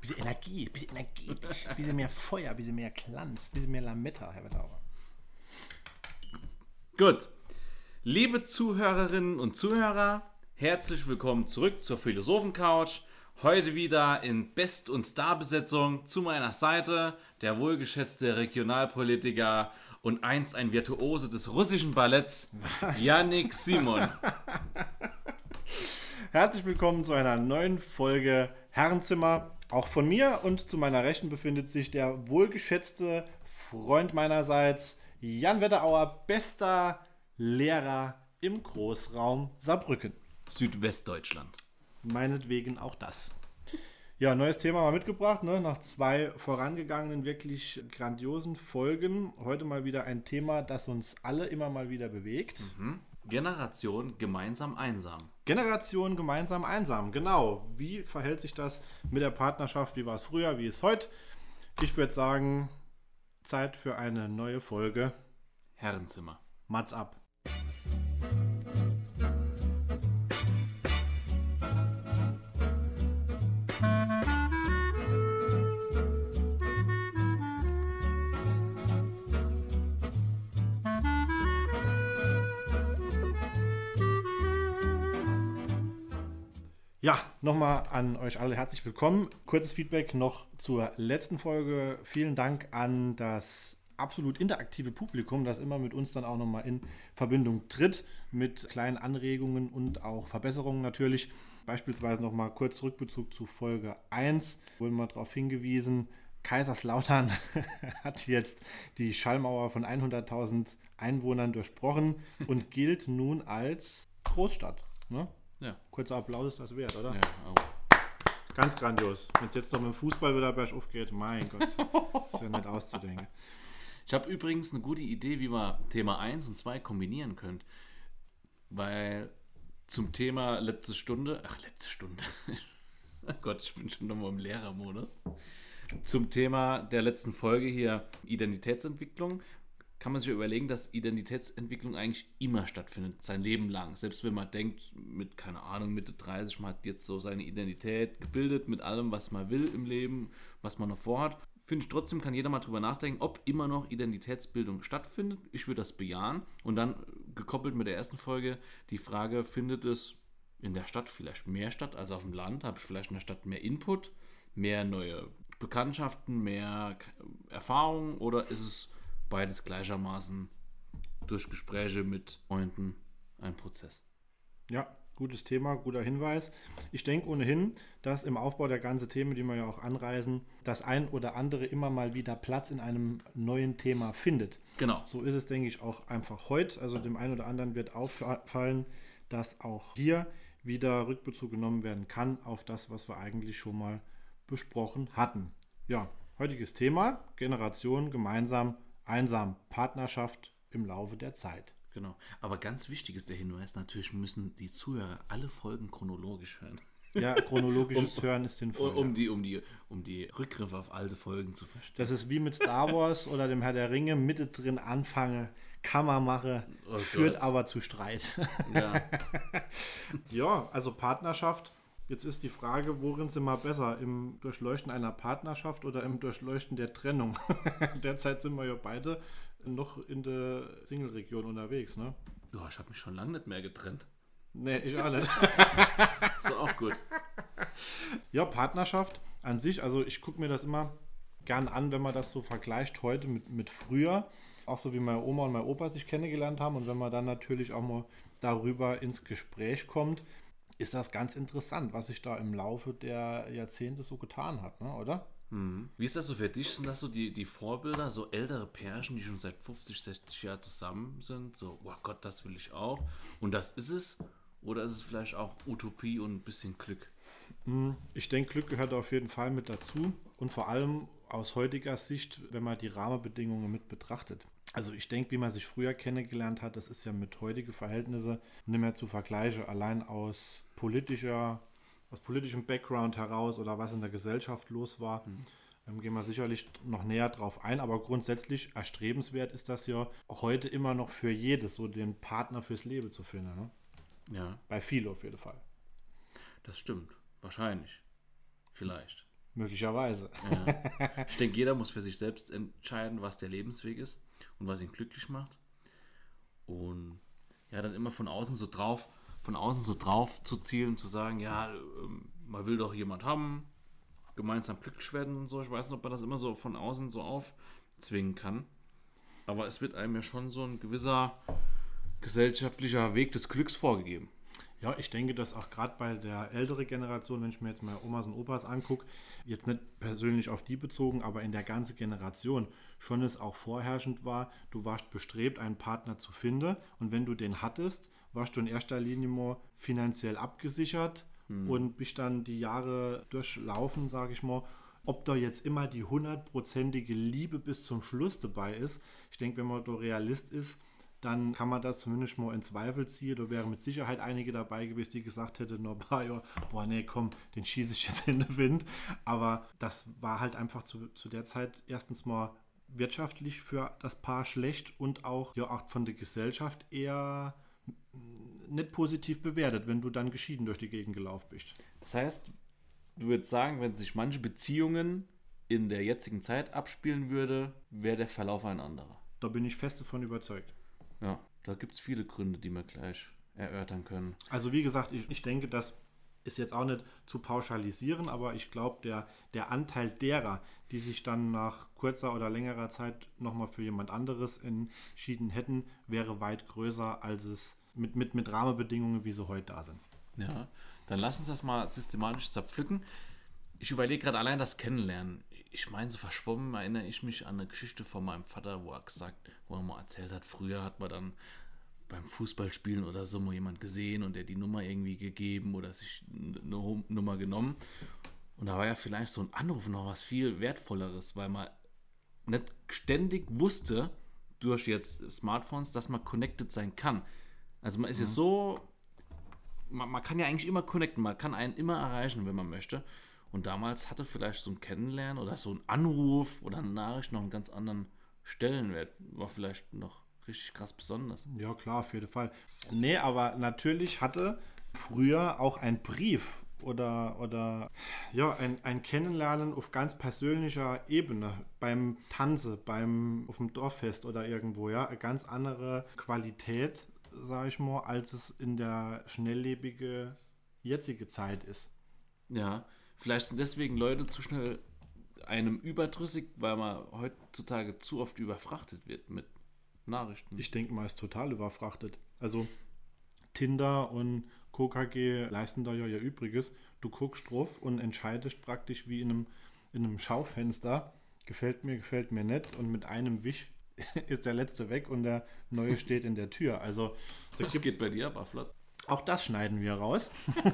Bisschen Energie, bisschen energetisch, bisschen mehr Feuer, bisschen mehr Glanz, bisschen mehr Lametta, Herr Wetterauer. Gut. Liebe Zuhörerinnen und Zuhörer, herzlich willkommen zurück zur Philosophen-Couch. Heute wieder in Best- und Starbesetzung zu meiner Seite der wohlgeschätzte Regionalpolitiker und einst ein Virtuose des russischen Balletts, Yannick Simon. Herzlich willkommen zu einer neuen Folge Herrenzimmer. Auch von mir und zu meiner Rechten befindet sich der wohlgeschätzte Freund meinerseits, Jan Wetterauer, bester Lehrer im Großraum Saarbrücken. Südwestdeutschland. Meinetwegen auch das. Ja, neues Thema mal mitgebracht, ne? nach zwei vorangegangenen, wirklich grandiosen Folgen. Heute mal wieder ein Thema, das uns alle immer mal wieder bewegt. Generation gemeinsam einsam. Generation gemeinsam einsam, genau. Wie verhält sich das mit der Partnerschaft? Wie war es früher? Wie ist heute? Ich würde sagen, Zeit für eine neue Folge. Herrenzimmer. Mats ab. Ja, nochmal an euch alle herzlich willkommen. Kurzes Feedback noch zur letzten Folge. Vielen Dank an das absolut interaktive Publikum, das immer mit uns dann auch nochmal in Verbindung tritt, mit kleinen Anregungen und auch Verbesserungen natürlich. Beispielsweise nochmal kurz Rückbezug zu Folge 1, wurden wir darauf hingewiesen, Kaiserslautern hat jetzt die Schallmauer von 100.000 Einwohnern durchbrochen und gilt nun als Großstadt. Ne? Ja. Kurzer Applaus ist das wert, oder? ja oh. Ganz grandios. Wenn es jetzt noch mit dem Fußball wieder bergauf geht, mein Gott, ist ja nicht auszudenken. Ich habe übrigens eine gute Idee, wie man Thema 1 und 2 kombinieren könnt. Weil zum Thema letzte Stunde, ach, letzte Stunde. oh Gott, ich bin schon nochmal im Lehrermodus. Zum Thema der letzten Folge hier Identitätsentwicklung kann man sich überlegen, dass Identitätsentwicklung eigentlich immer stattfindet, sein Leben lang. Selbst wenn man denkt, mit, keine Ahnung, Mitte 30, man hat jetzt so seine Identität gebildet mit allem, was man will im Leben, was man noch vorhat. Finde ich trotzdem, kann jeder mal drüber nachdenken, ob immer noch Identitätsbildung stattfindet. Ich würde das bejahen. Und dann gekoppelt mit der ersten Folge die Frage, findet es in der Stadt vielleicht mehr statt als auf dem Land? Habe ich vielleicht in der Stadt mehr Input, mehr neue Bekanntschaften, mehr Erfahrungen oder ist es beides gleichermaßen durch Gespräche mit Freunden ein Prozess? Ja, gutes Thema, guter Hinweis. Ich denke ohnehin, dass im Aufbau der ganzen Themen, die wir ja auch anreisen, das ein oder andere immer mal wieder Platz in einem neuen Thema findet. Genau. So ist es, denke ich, auch einfach heute. Also dem einen oder anderen wird auffallen, dass auch hier wieder Rückbezug genommen werden kann auf das, was wir eigentlich schon mal besprochen hatten. Ja, heutiges Thema, Generation gemeinsam, einsam, Partnerschaft im Laufe der Zeit. Genau. Aber ganz wichtig ist der Hinweis, natürlich müssen die Zuhörer alle Folgen chronologisch hören. Ja, chronologisches Hören ist sinnvoll. Um, um, die, um, die, um die Rückgriffe auf alte Folgen zu verstehen. Das ist wie mit Star Wars oder dem Herr der Ringe, Mitte drin anfange, Kammer mache, Oh führt aber zu Streit. Ja. Ja, also Partnerschaft. Jetzt ist die Frage, worin sind wir besser? Im Durchleuchten einer Partnerschaft oder im Durchleuchten der Trennung? Derzeit sind wir ja beide noch in der Single-Region unterwegs, ne? ja, ich habe mich schon lange nicht mehr getrennt. Nee, ich auch nicht. Ist auch gut. Ja, Partnerschaft an sich, also ich gucke mir das immer gern an, wenn man das so vergleicht heute mit, mit früher. Auch so wie meine Oma und mein Opa sich kennengelernt haben. Und wenn man dann natürlich auch mal darüber ins Gespräch kommt, ist das ganz interessant, was sich da im Laufe der Jahrzehnte so getan hat, ne? oder? Mhm. Wie ist das so für dich? Sind das so die, die Vorbilder, so ältere Pärchen, die schon seit 50, 60 Jahren zusammen sind? So, oh Gott, das will ich auch. Und das ist es? Oder ist es vielleicht auch Utopie und ein bisschen Glück? Ich denke, Glück gehört auf jeden Fall mit dazu. Und vor allem aus heutiger Sicht, wenn man die Rahmenbedingungen mit betrachtet. Also ich denke, wie man sich früher kennengelernt hat, das ist ja mit heutigen Verhältnissen nicht mehr zu vergleichen. Allein aus politischer, aus politischem Background heraus oder was in der Gesellschaft los war, ähm, gehen wir sicherlich noch näher drauf ein. Aber grundsätzlich erstrebenswert ist das ja heute immer noch für jedes, so den Partner fürs Leben zu finden. Ne? Ja, Bei vielen auf jeden Fall. das stimmt. Wahrscheinlich. Vielleicht. Möglicherweise. Ja. Ich denke, jeder muss für sich selbst entscheiden, was der Lebensweg ist und was ihn glücklich macht. Und ja, dann immer von außen so drauf, von außen so drauf zu zielen, zu sagen, ja, ähm, man will doch jemand haben, gemeinsam glücklich werden und so. Ich weiß nicht, ob man das immer so von außen so aufzwingen kann. Aber es wird einem ja schon so ein gewisser gesellschaftlicher Weg des Glücks vorgegeben. Ja, ich denke, dass auch gerade bei der älteren Generation, wenn ich mir jetzt mal Omas und Opas angucke, jetzt nicht persönlich auf die bezogen, aber in der ganzen Generation schon es auch vorherrschend war, du warst bestrebt, einen Partner zu finden und wenn du den hattest, warst du in erster Linie mal finanziell abgesichert hm. und bist dann die Jahre durchlaufen, sage ich mal, ob da jetzt immer die hundertprozentige Liebe bis zum Schluss dabei ist. Ich denke, wenn man da Realist ist, dann kann man das zumindest mal in Zweifel ziehen. Da wären mit Sicherheit einige dabei gewesen, die gesagt hätten, no, boah, nee, komm, den schieße ich jetzt in den Wind. Aber das war halt einfach zu, zu der Zeit erstens mal wirtschaftlich für das Paar schlecht und auch, ja, auch von der Gesellschaft eher nicht positiv bewertet, wenn du dann geschieden durch die Gegend gelaufen bist. Das heißt, du würdest sagen, wenn sich manche Beziehungen in der jetzigen Zeit abspielen würde, wäre der Verlauf ein anderer. Da bin ich fest davon überzeugt. Ja, da gibt es viele Gründe, die wir gleich erörtern können. Also wie gesagt, ich, ich denke, das ist jetzt auch nicht zu pauschalisieren, aber ich glaube, der, der Anteil derer, die sich dann nach kurzer oder längerer Zeit nochmal für jemand anderes entschieden hätten, wäre weit größer, als es mit, mit, mit Rahmenbedingungen, wie sie heute da sind. Ja, dann lass uns das mal systematisch zerpflücken. Ich überlege gerade allein das Kennenlernen ich meine, so verschwommen erinnere ich mich an eine Geschichte von meinem Vater, wo er gesagt, wo er mal erzählt hat, früher hat man dann beim Fußballspielen oder so mal jemand gesehen und der die Nummer irgendwie gegeben oder sich eine Nummer genommen. Und da war ja vielleicht so ein Anruf noch was viel wertvolleres, weil man nicht ständig wusste durch jetzt Smartphones, dass man connected sein kann. Also man ist mhm. ja so, man, man, kann ja eigentlich immer connecten, man kann einen immer erreichen, wenn man möchte. Und damals hatte vielleicht so ein Kennenlernen oder so ein Anruf oder eine Nachricht noch einen ganz anderen Stellenwert. War vielleicht noch richtig krass besonders. Ja, klar, auf jeden Fall. Nee, aber natürlich hatte früher auch ein Brief oder, oder ja, ein, ein Kennenlernen auf ganz persönlicher Ebene beim Tanze, beim auf dem Dorffest oder irgendwo, ja, eine ganz andere Qualität, sage ich mal, als es in der schnelllebige jetzige Zeit ist. Ja, Vielleicht sind deswegen Leute zu schnell einem überdrüssig, weil man heutzutage zu oft überfrachtet wird mit Nachrichten. Ich denke mal, es ist total überfrachtet. Also Tinder und KKG leisten da ja ihr Übriges. Du guckst drauf und entscheidest praktisch wie in einem, in einem Schaufenster, gefällt mir, gefällt mir nicht. Und mit einem Wisch ist der letzte weg und der neue steht in der Tür. Also das geht bei dir aber flott. Auch das schneiden wir raus.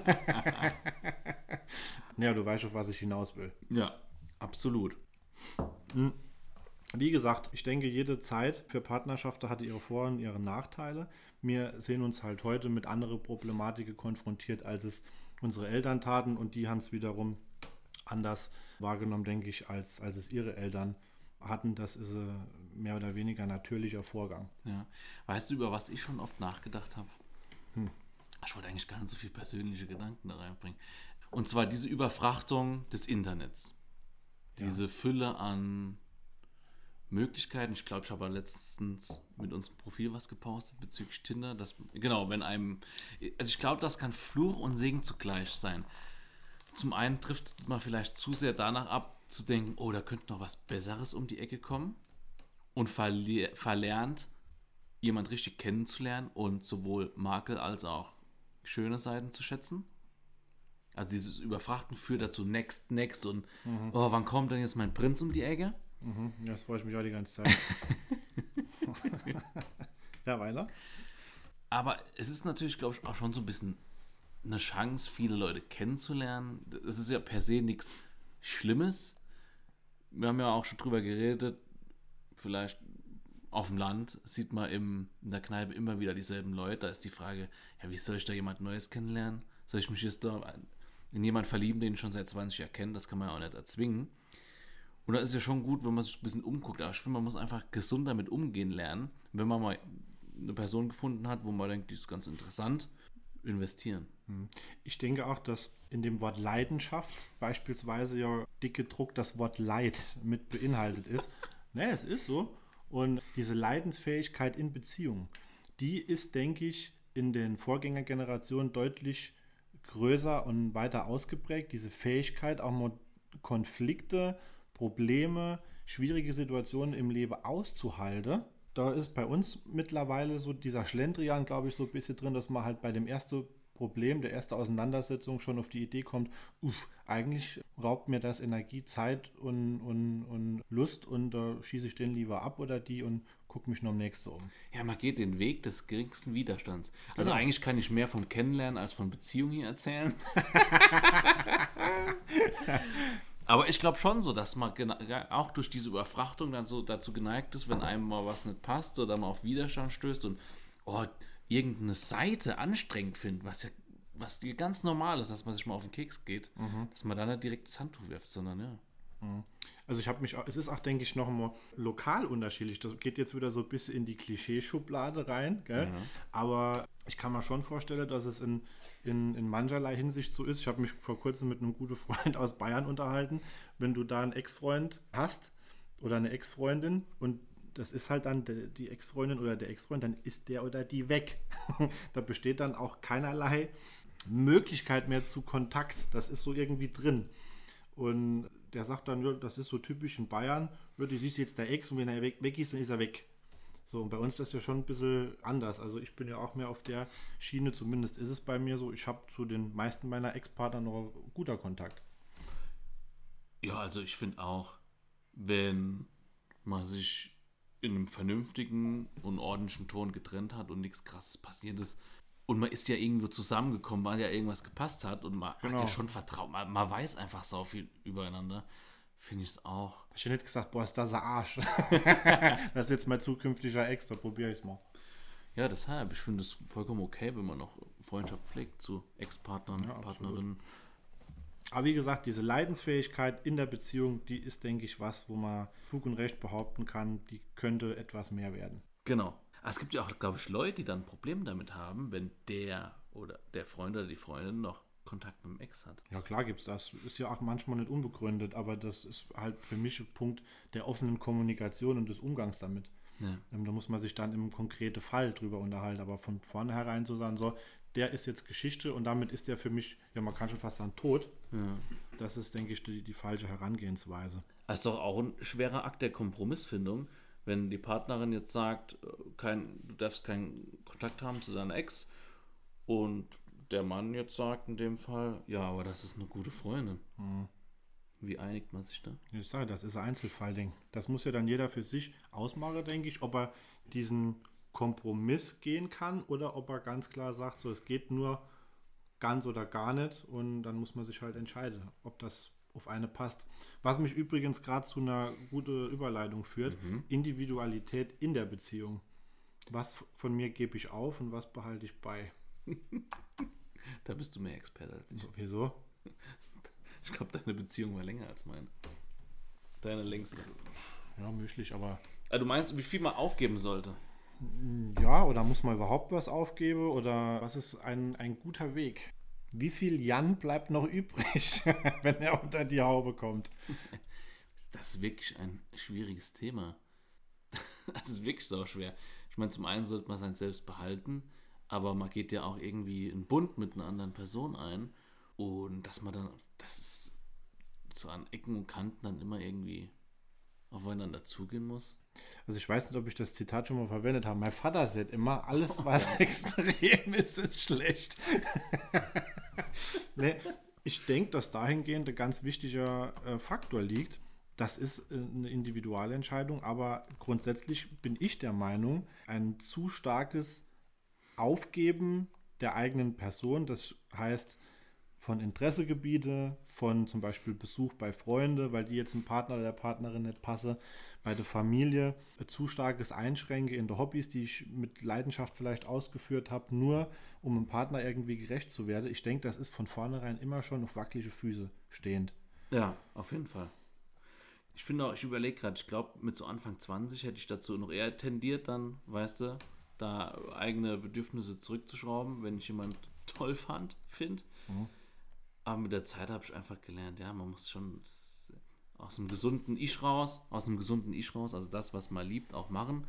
ja, du weißt, auf was ich hinaus will. Ja, absolut. Hm. Wie gesagt, ich denke, jede Zeit für Partnerschaften hatte ihre Vor- und ihre Nachteile. Wir sehen uns halt heute mit anderen Problematiken konfrontiert, als es unsere Eltern taten und die haben es wiederum anders wahrgenommen, denke ich, als, als es ihre Eltern hatten. Das ist ein mehr oder weniger natürlicher Vorgang. Ja. Weißt du, über was ich schon oft nachgedacht habe? Hm. Ich wollte eigentlich gar nicht so viel persönliche Gedanken da reinbringen. Und zwar diese Überfrachtung des Internets. Diese ja. Fülle an Möglichkeiten. Ich glaube, ich habe letztens mit unserem Profil was gepostet bezüglich Tinder. Dass, genau, wenn einem. Also ich glaube, das kann Fluch und Segen zugleich sein. Zum einen trifft man vielleicht zu sehr danach ab, zu denken, oh, da könnte noch was Besseres um die Ecke kommen. Und verle verlernt, jemand richtig kennenzulernen und sowohl Makel als auch schöne Seiten zu schätzen. Also dieses Überfrachten führt dazu next, next und mhm. oh, wann kommt denn jetzt mein Prinz um die Ecke? Mhm. Ja, das freue ich mich auch die ganze Zeit. ja, weiter. Aber es ist natürlich, glaube ich, auch schon so ein bisschen eine Chance, viele Leute kennenzulernen. Es ist ja per se nichts Schlimmes. Wir haben ja auch schon drüber geredet, vielleicht auf dem Land sieht man im, in der Kneipe immer wieder dieselben Leute. Da ist die Frage, ja, wie soll ich da jemand Neues kennenlernen? Soll ich mich jetzt da in jemanden verlieben, den ich schon seit 20 Jahren kenne? Das kann man ja auch nicht erzwingen. Und da ist ja schon gut, wenn man sich ein bisschen umguckt. Aber ich finde, man muss einfach gesund damit umgehen lernen. Wenn man mal eine Person gefunden hat, wo man denkt, die ist ganz interessant, investieren. Ich denke auch, dass in dem Wort Leidenschaft beispielsweise ja dick gedruckt das Wort Leid mit beinhaltet ist. ne, es ist so. Und diese Leidensfähigkeit in Beziehungen, die ist, denke ich, in den Vorgängergenerationen deutlich größer und weiter ausgeprägt. Diese Fähigkeit, auch mal Konflikte, Probleme, schwierige Situationen im Leben auszuhalten. Da ist bei uns mittlerweile so dieser Schlendrian, glaube ich, so ein bisschen drin, dass man halt bei dem ersten Problem, der ersten Auseinandersetzung schon auf die Idee kommt, uff, eigentlich raubt mir das Energie, Zeit und, und, und Lust und da schieße ich den lieber ab oder die und gucke mich noch am nächsten um. Ja, man geht den Weg des geringsten Widerstands. Also Genau. eigentlich kann ich mehr vom Kennenlernen als von Beziehungen hier erzählen. Aber ich glaube schon so, dass man auch durch diese Überfrachtung dann so dazu geneigt ist, wenn einem mal was nicht passt oder man auf Widerstand stößt und oh, irgendeine Seite anstrengend findet, was ja was ganz normal ist, dass man sich mal auf den Keks geht, dass man dann nicht direkt das Handtuch wirft, sondern ja. Also ich habe mich, auch- es ist auch, denke ich, noch mal lokal unterschiedlich. Das geht jetzt wieder so ein bisschen in die Klischeeschublade rein, gell? Aber ich kann mir schon vorstellen, dass es in, in, in mancherlei Hinsicht so ist. Ich habe mich vor kurzem mit einem guten Freund aus Bayern unterhalten. Wenn du da einen Ex-Freund hast oder eine Ex-Freundin und das ist halt dann die Ex-Freundin oder der Ex-Freund, dann ist der oder die weg. da besteht dann auch keinerlei Möglichkeit mehr zu Kontakt. Das ist so irgendwie drin. Und der sagt dann, das ist so typisch in Bayern, ja, du siehst jetzt der Ex und wenn er weg, weg ist, dann ist er weg. So, und bei uns ist das ja schon ein bisschen anders. Also ich bin ja auch mehr auf der Schiene, zumindest ist es bei mir so, ich habe zu den meisten meiner Ex-Partner noch guter Kontakt. Ja, also ich finde auch, wenn man sich in einem vernünftigen und ordentlichen Ton getrennt hat und nichts krasses passiert ist und man ist ja irgendwo zusammengekommen, weil ja irgendwas gepasst hat und man hat Genau. ja schon vertraut, man, man weiß einfach so viel übereinander, finde ich es auch. Ich hätte nicht gesagt, boah, ist das ein Arsch. das ist jetzt mein zukünftiger Ex, da probiere ich es mal. Ja, deshalb, ich finde es vollkommen okay, wenn man noch Freundschaft pflegt zu Ex-Partnern, Ja, absolut. Aber wie gesagt, diese Leidensfähigkeit in der Beziehung, die ist, denke ich, was, wo man Fug und Recht behaupten kann, die könnte etwas mehr werden. Genau. Aber es gibt ja auch, glaube ich, Leute, die dann ein Problem damit haben, wenn der oder der Freund oder die Freundin noch Kontakt mit dem Ex hat. Ja, klar gibt es das. Ist ja auch manchmal nicht unbegründet, aber das ist halt für mich ein Punkt der offenen Kommunikation und des Umgangs damit. Ja. Ähm, da muss man sich dann im konkreten Fall drüber unterhalten, aber von vornherein zu sagen, so, der ist jetzt Geschichte und damit ist der für mich, ja, man kann schon fast sagen, tot. Das ist, denke ich, die, die falsche Herangehensweise. Es ist doch auch ein schwerer Akt der Kompromissfindung, wenn die Partnerin jetzt sagt, äh, kein, du darfst keinen Kontakt haben zu deiner Ex und der Mann jetzt sagt in dem Fall, ja, aber das ist eine gute Freundin. Wie einigt man sich da? Ich sage, das ist ein Einzelfallding. Das muss ja dann jeder für sich ausmachen, denke ich, ob er diesen Kompromiss gehen kann oder ob er ganz klar sagt, so es geht nur ganz oder gar nicht und dann muss man sich halt entscheiden, ob das auf eine passt. Was mich übrigens gerade zu einer guten Überleitung führt, Individualität in der Beziehung. Was von mir gebe ich auf und was behalte ich bei? Da bist du mehr Experte als ich. Wieso? Ich glaube, deine Beziehung war länger als meine. Deine längste. Ja, möglich, aber Ah, du meinst, wie viel man aufgeben sollte? Ja, oder muss man überhaupt was aufgeben? Oder was ist ein, ein guter Weg? Wie viel Jan bleibt noch übrig, wenn er unter die Haube kommt? Das ist wirklich ein schwieriges Thema. Das ist wirklich so schwer. Ich meine, zum einen sollte man sein selbst behalten, aber man geht ja auch irgendwie einen Bund mit einer anderen Person ein. Und dass man dann, das ist so an Ecken und Kanten dann immer irgendwie aufeinander zugehen muss. Also ich weiß nicht, ob ich das Zitat schon mal verwendet habe. Mein Vater sagt immer, alles was extrem ist, ist schlecht. nee, ich denke, dass dahingehend ein ganz wichtiger äh, Faktor liegt. Das ist äh, eine Individualentscheidung, aber grundsätzlich bin ich der Meinung, ein zu starkes Aufgeben der eigenen Person, das heißt von Interessegebiete, von zum Beispiel Besuch bei Freunden, weil die jetzt dem Partner oder der Partnerin nicht passe, bei der Familie, ein zu starkes Einschränke in der Hobbys, die ich mit Leidenschaft vielleicht ausgeführt habe, nur um dem Partner irgendwie gerecht zu werden. Ich denke, das ist von vornherein immer schon auf wackelige Füße stehend. Ja, auf jeden Fall. Ich finde auch, ich überlege gerade, ich glaube, mit so Anfang 20 hätte ich dazu noch eher tendiert, dann, weißt du, da eigene Bedürfnisse zurückzuschrauben, wenn ich jemand toll fand, finde. Aber mit der Zeit habe ich einfach gelernt, ja, man muss schon s- aus dem gesunden Ich raus, aus dem gesunden Ich raus, also das, was man liebt, auch machen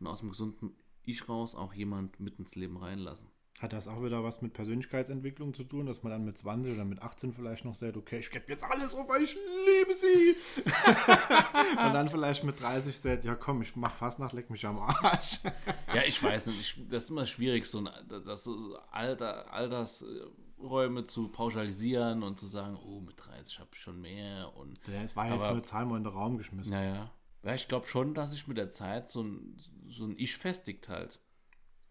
und aus dem gesunden Ich raus auch jemand mit ins Leben reinlassen. Hat das auch wieder was mit Persönlichkeitsentwicklung zu tun, dass man dann mit 20 oder mit 18 vielleicht noch sagt, okay, ich gebe jetzt alles auf, weil ich liebe sie. Und dann vielleicht mit 30 sagt, ja komm, ich mach fast nach, leck mich am Arsch. Ja, ich weiß nicht, ich, das ist immer schwierig, so ein, das so Alter, Altersräume zu pauschalisieren und zu sagen, oh, mit 30 habe ich schon mehr und Das war jetzt Aber- nur eine Zahl mal in den Raum geschmissen. Naja. Ja, ich glaube schon, dass sich mit der Zeit so ein, so ein Ich festigt halt.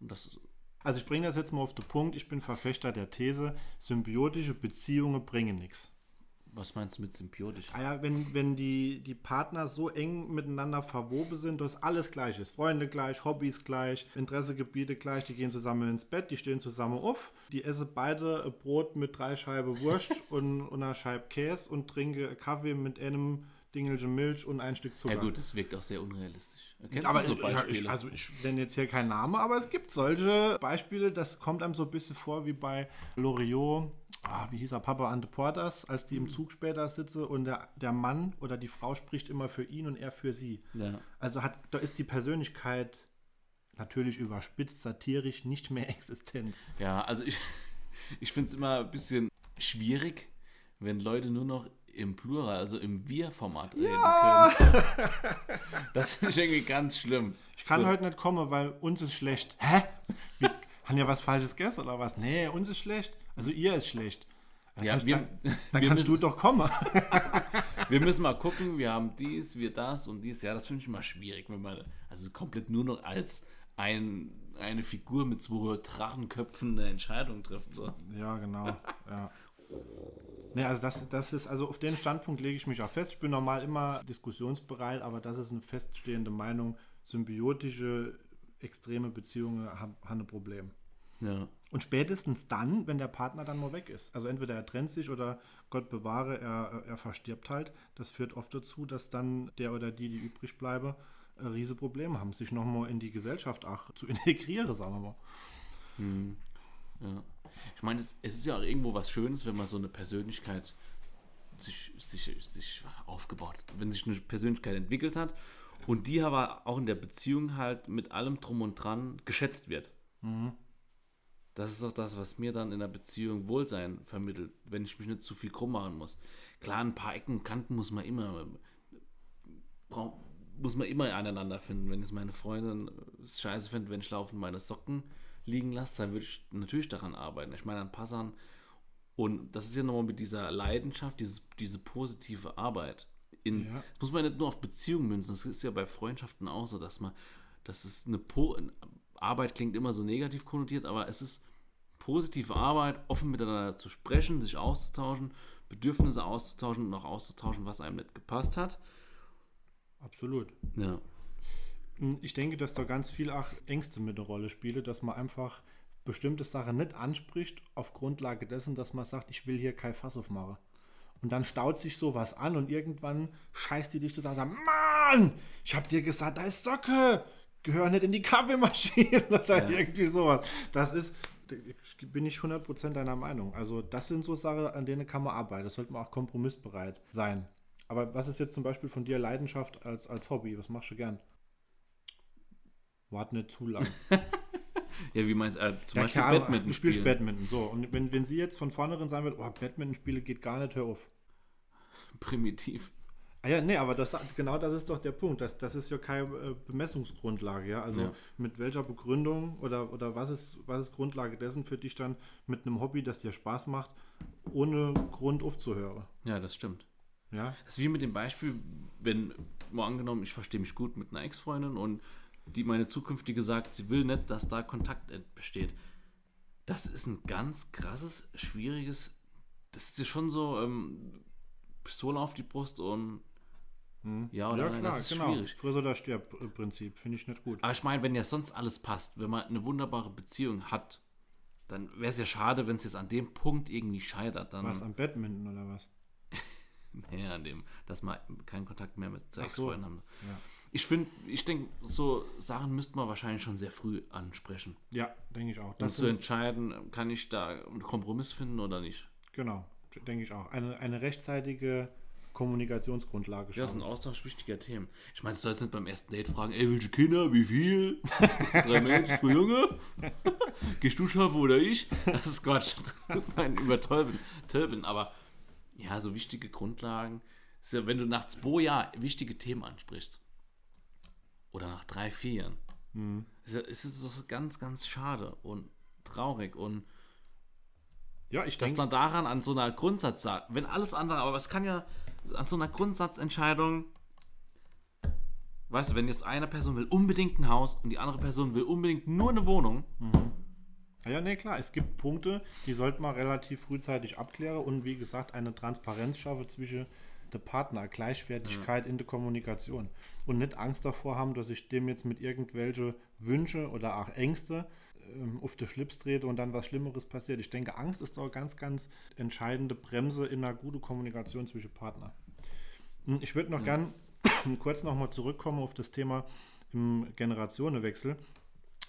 Und das, Also ich bringe das jetzt mal auf den Punkt, ich bin Verfechter der These, symbiotische Beziehungen bringen nichts. Was meinst du mit symbiotisch? Ah ja, wenn, wenn die, die Partner so eng miteinander verwoben sind, dass alles gleich ist. Freunde gleich, Hobbys gleich, Interessegebiete gleich, die gehen zusammen ins Bett, die stehen zusammen auf, die essen beide Brot mit drei Scheiben Wurst und, und einer Scheibe Käse und trinken Kaffee mit einem Dingelche Milch und ein Stück Zucker. Ja gut, das wirkt auch sehr unrealistisch. Kennst aber so ich- also ich nenne jetzt hier keinen Namen, aber es gibt solche Beispiele, das kommt einem so ein bisschen vor wie bei Loriot, ah, wie hieß er, Papa Ante Portas, als die im Zug später sitze und der, der Mann oder die Frau spricht immer für ihn und er für sie. ja. Also hat, da ist die Persönlichkeit natürlich überspitzt, satirisch nicht mehr existent. ja, also ich, ich finde es immer ein bisschen schwierig, wenn Leute nur noch im Plural, also im Wir-Format reden können. Das finde ich irgendwie ganz schlimm. Ich kann so, heute nicht kommen, weil uns ist schlecht. Hä? Wie, haben ja was Falsches gegessen oder was? Nee, uns ist schlecht. Also ihr ist schlecht. Dann Ja, kannst, wir- dann, dann wir kannst du müssen- doch kommen. Wir müssen mal gucken, wir haben dies, wir das und dies. Ja, das finde ich immer schwierig, wenn man also komplett nur noch als ein, eine Figur mit zwei Drachenköpfen eine Entscheidung trifft. So. Ja, genau. Ja. Nee, also das, das ist, also auf den Standpunkt lege ich mich auch fest. Ich bin normal immer diskussionsbereit, aber das ist eine feststehende Meinung. Symbiotische, extreme Beziehungen haben, haben ein Problem. Ja. Und spätestens dann, wenn der Partner dann mal weg ist. Also entweder er trennt sich oder Gott bewahre, er, er verstirbt halt. Das führt oft dazu, dass dann der oder die, die übrig bleibe, riese Probleme haben, sich nochmal in die Gesellschaft auch zu integrieren, sagen wir mal. Ja. Ich meine, es, es ist ja auch irgendwo was Schönes, wenn man so eine Persönlichkeit sich, sich, sich aufgebaut hat. Wenn sich eine Persönlichkeit entwickelt hat und die aber auch in der Beziehung halt mit allem Drum und Dran geschätzt wird. Das ist auch das, was mir dann in der Beziehung Wohlsein vermittelt, wenn ich mich nicht zu viel krumm machen muss. Klar, ein paar Ecken und Kanten muss man immer muss man immer aneinander finden. Wenn jetzt meine Freundin es scheiße findet, wenn ich laufend meine Socken liegen lasse, dann würde ich natürlich daran arbeiten. Ich meine, an Passern. Und das ist ja nochmal mit dieser Leidenschaft, dieses, diese positive Arbeit. In, Ja. Das muss man nicht nur auf Beziehungen münzen. Das ist ja bei Freundschaften auch so, dass man, das ist eine po Arbeit klingt immer so negativ konnotiert, aber es ist positive Arbeit, offen miteinander zu sprechen, sich auszutauschen, Bedürfnisse auszutauschen und auch auszutauschen, was einem nicht gepasst hat. Absolut. Ja. Ich denke, dass da ganz viel auch Ängste mit eine Rolle spielen, dass man einfach bestimmte Sachen nicht anspricht, auf Grundlage dessen, dass man sagt, ich will hier kein Fass aufmachen. Und dann staut sich sowas an und irgendwann scheißt die dich zusammen und sagt, Mann, ich hab dir gesagt, da ist Socke, gehör nicht in die Kaffeemaschine oder irgendwie sowas. Das ist, bin ich 100% deiner Meinung. Also das sind so Sachen, an denen kann man arbeiten. Das sollte man auch kompromissbereit sein. Aber was ist jetzt zum Beispiel von dir Leidenschaft als, als Hobby? Was machst du gern? Wart nicht zu lang. Ja, wie meinst du? Äh, zum Ja, Beispiel Ahnung, Badminton Du spielst spielen. Badminton, so. Und wenn, wenn sie jetzt von vornherein sagen wird, oh, Badminton spiele geht gar nicht, hör auf. Primitiv. Ah ja, nee, aber das, genau das ist doch der Punkt. Das, das ist ja keine äh, Bemessungsgrundlage, ja. Also Ja. mit welcher Begründung oder, oder was, ist, was ist Grundlage dessen für dich dann mit einem Hobby, das dir Spaß macht, ohne Grund aufzuhören? Ja, das stimmt. Ja. Das ist wie mit dem Beispiel, wenn, mal angenommen, ich verstehe mich gut mit einer Ex-Freundin und die meine zukünftige sagt, sie will nicht, dass da Kontakt besteht. Das ist ein ganz krasses, schwieriges, das ist ja schon so, ähm, Pistole auf die Brust und ja oder ja, nein, klar, das ist genau. schwierig. Friss oder stirb Prinzip, finde ich nicht gut. Aber ich meine, wenn ja sonst alles passt, wenn man eine wunderbare Beziehung hat, dann wäre es ja schade, wenn es jetzt an dem Punkt irgendwie scheitert. Dann, Was am Badminton oder was? Nee, an dem, dass man keinen Kontakt mehr mit zu Ach so. Ex-Freunden haben. Ich finde, ich denke, so Sachen müsste man wahrscheinlich schon sehr früh ansprechen. Ja, denke ich auch. Um Das zu sind, entscheiden, kann ich da einen Kompromiss finden oder nicht. genau, denke ich auch. Eine, eine rechtzeitige Kommunikationsgrundlage Ja, das ist ein schaffen. Austausch wichtiger Themen. Ich meine, du sollst nicht beim ersten Date fragen, ey, welche Kinder, wie viel? Drei Mädchen, zwei Junge? Gehst du schaffen oder ich? Das ist Quatsch. Nein, übertölpeln. Tölpeln. Aber ja, so wichtige Grundlagen. Ja, wenn du nach zwei Jahren wichtige Themen ansprichst, oder nach drei, vier Jahren, Mhm. ist, ja, ist es doch ganz, ganz schade und traurig und Ja, ich dass denke, dann daran an so einer Grundsatz, wenn alles andere, aber es kann ja an so einer Grundsatzentscheidung, weißt du, wenn jetzt eine Person will unbedingt ein Haus und die andere Person will unbedingt nur eine Wohnung, ja, nee, klar, es gibt Punkte, die sollte man relativ frühzeitig abklären und wie gesagt, eine Transparenz schaffen zwischen der Partner, Gleichwertigkeit in der Kommunikation und nicht Angst davor haben, dass ich dem jetzt mit irgendwelche Wünsche oder auch Ängste ähm, auf den Schlips trete und dann was Schlimmeres passiert. Ich denke, Angst ist doch ganz, ganz entscheidende Bremse in einer guten Kommunikation zwischen Partnern. Hm, Ich würde noch gern kurz nochmal zurückkommen auf das Thema im Generationenwechsel.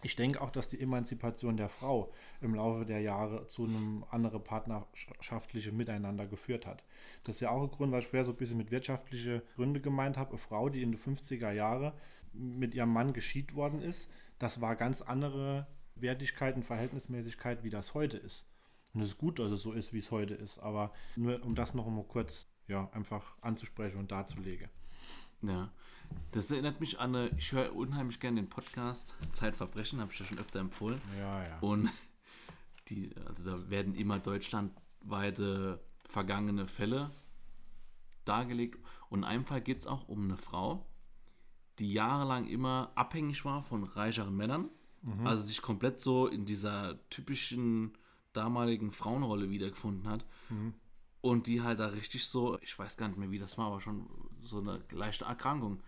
Ich denke auch, dass die Emanzipation der Frau im Laufe der Jahre zu einem anderen partnerschaftlichen Miteinander geführt hat. Das ist ja auch ein Grund, weil ich vorher so ein bisschen mit wirtschaftlichen Gründen gemeint habe. Eine Frau, die in den 50er Jahren mit ihrem Mann geschieden worden ist, das war ganz andere Wertigkeit und Verhältnismäßigkeit, wie das heute ist. Und es ist gut, dass es so ist, wie es heute ist. Aber nur um das noch mal kurz ja, einfach anzusprechen und darzulegen. ja. Das erinnert mich an eine, ich höre unheimlich gerne den Podcast Zeitverbrechen, habe ich ja schon öfter empfohlen. Ja, ja. Und die, also da werden immer deutschlandweite vergangene Fälle dargelegt. Und in einem Fall geht es auch um eine Frau, die jahrelang immer abhängig war von reicheren Männern. Also sich komplett so in dieser typischen damaligen Frauenrolle wiedergefunden hat. Und die halt da richtig so, ich weiß gar nicht mehr, wie das war, aber schon so eine leichte Erkrankung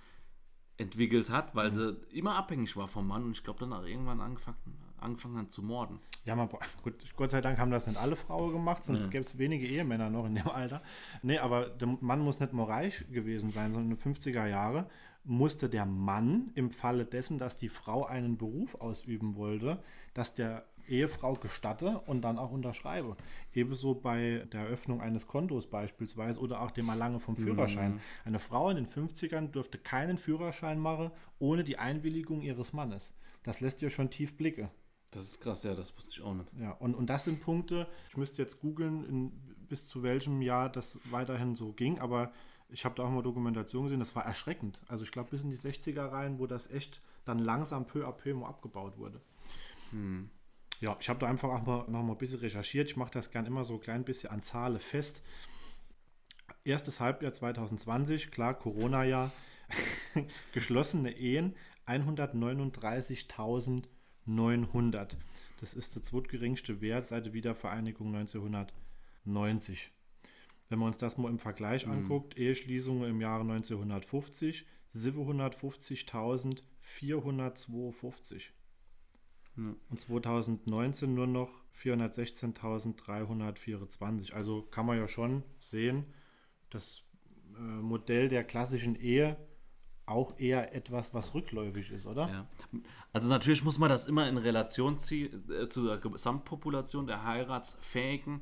entwickelt hat, weil sie immer abhängig war vom Mann und ich glaube dann auch irgendwann angefangen, angefangen hat zu morden. Ja, man, gut, Gott sei Dank haben das nicht alle Frauen gemacht, sonst Ja. gäbe es wenige Ehemänner noch in dem Alter. Nee, aber der Mann muss nicht nur reich gewesen sein, sondern in den 50er Jahre musste der Mann im Falle dessen, dass die Frau einen Beruf ausüben wollte, dass der Ehefrau gestatte und dann auch unterschreibe. Ebenso bei der Eröffnung eines Kontos beispielsweise oder auch dem Erlangen vom Führerschein. Eine Frau in den 50ern durfte keinen Führerschein machen ohne die Einwilligung ihres Mannes. Das lässt ja schon tief blicken. Das ist krass, ja, das wusste ich auch nicht. Ja, und, und das sind Punkte, ich müsste jetzt googeln, in, bis zu welchem Jahr das weiterhin so ging, aber ich habe da auch mal Dokumentation gesehen, das war erschreckend. Also ich glaube bis in die 60er rein, wo das echt dann langsam peu à peu mal abgebaut wurde. Ja, ich habe da einfach auch mal, noch mal ein bisschen recherchiert. Ich mache das gern immer so ein klein bisschen an Zahlen fest. Erstes Halbjahr 2020, klar, Corona-Jahr, geschlossene Ehen 139.900. Das ist der zweitgeringste Wert seit der Wiedervereinigung 1990. Wenn man uns das mal im Vergleich anguckt, Eheschließungen im Jahre 1950 750.452. Und 2019 nur noch 416.324. Also kann man ja schon sehen, das äh, Modell der klassischen Ehe auch eher etwas, was rückläufig ist, oder? Ja. Also natürlich muss man das immer in Relation ziehen äh, zu der Gesamtpopulation der Heiratsfähigen,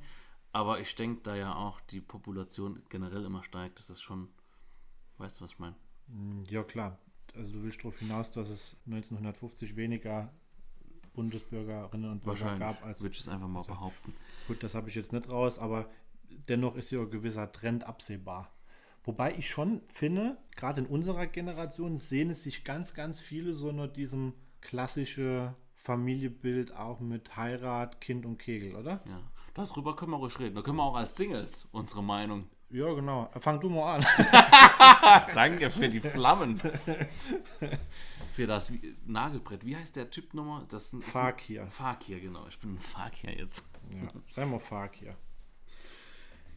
aber ich denke, da ja auch die Population generell immer steigt, ist das schon, weißt du, was ich meine? Ja, klar. Also du willst darauf hinaus, dass es 1950 weniger Bundesbürgerinnen und Bürger gab als würde ich es einfach mal behaupten. Gut, das habe ich jetzt nicht raus, aber dennoch ist ja ein gewisser Trend absehbar. Wobei ich schon finde, gerade in unserer Generation sehen es sich ganz, ganz viele so nur diesem klassische Familienbild auch mit Heirat, Kind und Kegel, oder? Ja, darüber können wir ruhig reden. Da können wir auch als Singles unsere Meinung. Ja, genau. Fang du mal an. Danke für die Flammen. für das Nagelbrett. Wie heißt der Typ nochmal? Das ist ein, ist ein- Fakir. Fakir, genau. Ich bin ein Fakir jetzt. Ja, sei mal Fakir.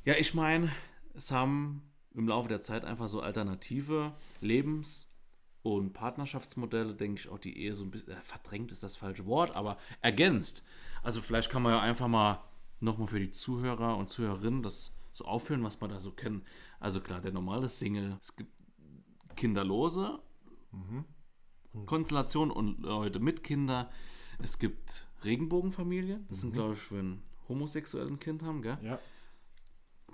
Ja, ich meine, es haben im Laufe der Zeit einfach so alternative Lebens- und Partnerschaftsmodelle, denke ich, auch die Ehe so ein bisschen, äh, verdrängt ist das falsche Wort, aber ergänzt. Also vielleicht kann man ja einfach mal nochmal für die Zuhörer und Zuhörerinnen das so aufführen, was man da so kennen. Also klar, der normale Single, es gibt Kinderlose Konstellation und Leute mit Kindern. Es gibt Regenbogenfamilien. Das sind, glaube ich, wenn Homosexuelle ein Kind haben, gell? Ja.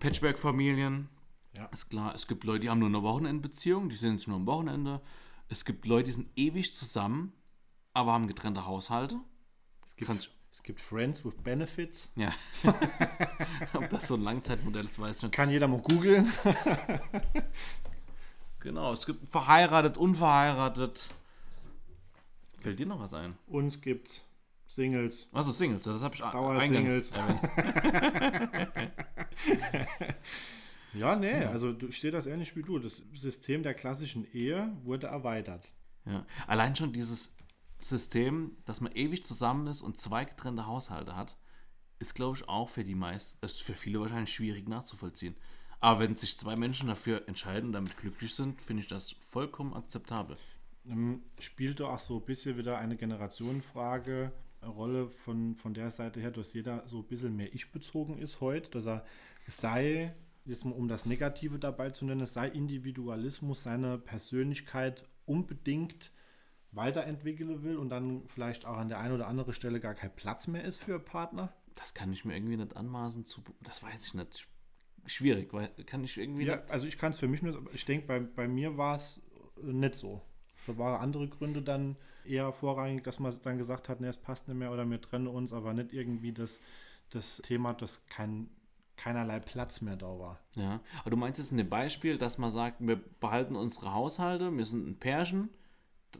Patchwork-Familien. Ja. Ist klar. Es gibt Leute, die haben nur eine Wochenendbeziehung, die sind jetzt nur am Wochenende. Es gibt Leute, die sind ewig zusammen, aber haben getrennte Haushalte. Es gibt, Kannst- es gibt Friends with Benefits. Ja. Ob das so ein Langzeitmodell ist, weiß ich nicht. Kann jeder mal googeln. Genau, es gibt verheiratet, unverheiratet. Fällt dir noch was ein? Uns gibt Singles. Also Singles, das habe ich Dauersingles. eingangs erwähnt. Ja, nee, also ich sehe das ähnlich wie du. Das System der klassischen Ehe wurde erweitert. Ja. Allein schon dieses System, dass man ewig zusammen ist und zwei getrennte Haushalte hat, ist, glaube ich, auch für die meisten, ist für viele wahrscheinlich schwierig nachzuvollziehen. Aber wenn sich zwei Menschen dafür entscheiden und damit glücklich sind, finde ich das vollkommen akzeptabel. Ähm, spielt doch auch so ein bisschen wieder eine Generationenfrage eine Rolle von, von der Seite her, dass jeder so ein bisschen mehr ich-bezogen ist heute, dass er sei, jetzt mal um das Negative dabei zu nennen, sei Individualismus, seine Persönlichkeit unbedingt weiterentwickeln will und dann vielleicht auch an der einen oder anderen Stelle gar kein Platz mehr ist für Partner. Das kann ich mir irgendwie nicht anmaßen zu. Das weiß ich nicht. Schwierig, weil kann ich irgendwie Ja, also ich kann es für mich nur, ich denke, bei, bei mir war es äh, nicht so. Da waren andere Gründe dann eher vorrangig, dass man dann gesagt hat, ne, es passt nicht mehr oder wir trennen uns, aber nicht irgendwie das, das Thema, dass kein, keinerlei Platz mehr da war. Ja. Aber du meinst jetzt in dem Beispiel, dass man sagt, wir behalten unsere Haushalte, wir sind ein Pärchen,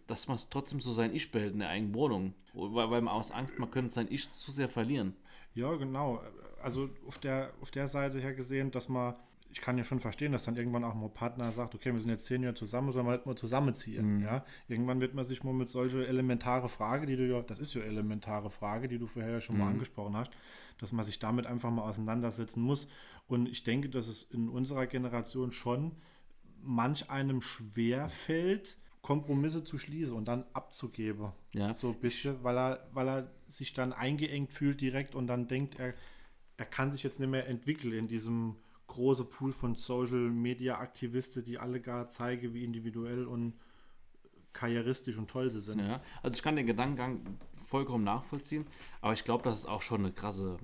dass man trotzdem so sein Ich behält in der eigenen Wohnung. Weil, weil man aus Angst, man könnte sein Ich zu sehr verlieren. Ja, genau. Also auf der, auf der Seite her gesehen, dass man, ich kann ja schon verstehen, dass dann irgendwann auch mal ein Partner sagt, okay, wir sind jetzt zehn Jahre zusammen, sollen wir halt mal zusammenziehen. Ja? Irgendwann wird man sich mal mit solche elementare Frage, die du ja, das ist ja elementare Frage, die du vorher ja schon mal angesprochen hast, dass man sich damit einfach mal auseinandersetzen muss. Und ich denke, dass es in unserer Generation schon manch einem schwer fällt, Kompromisse zu schließen und dann abzugeben. Ja. So ein bisschen, weil er, weil er sich dann eingeengt fühlt direkt und dann denkt, er, er kann sich jetzt nicht mehr entwickeln in diesem großen Pool von Social Media Aktivisten, die alle gar zeigen, wie individuell und karrieristisch und toll sie sind. Ja. Also ich kann den Gedankengang vollkommen nachvollziehen, aber ich glaube, das ist auch schon eine krasse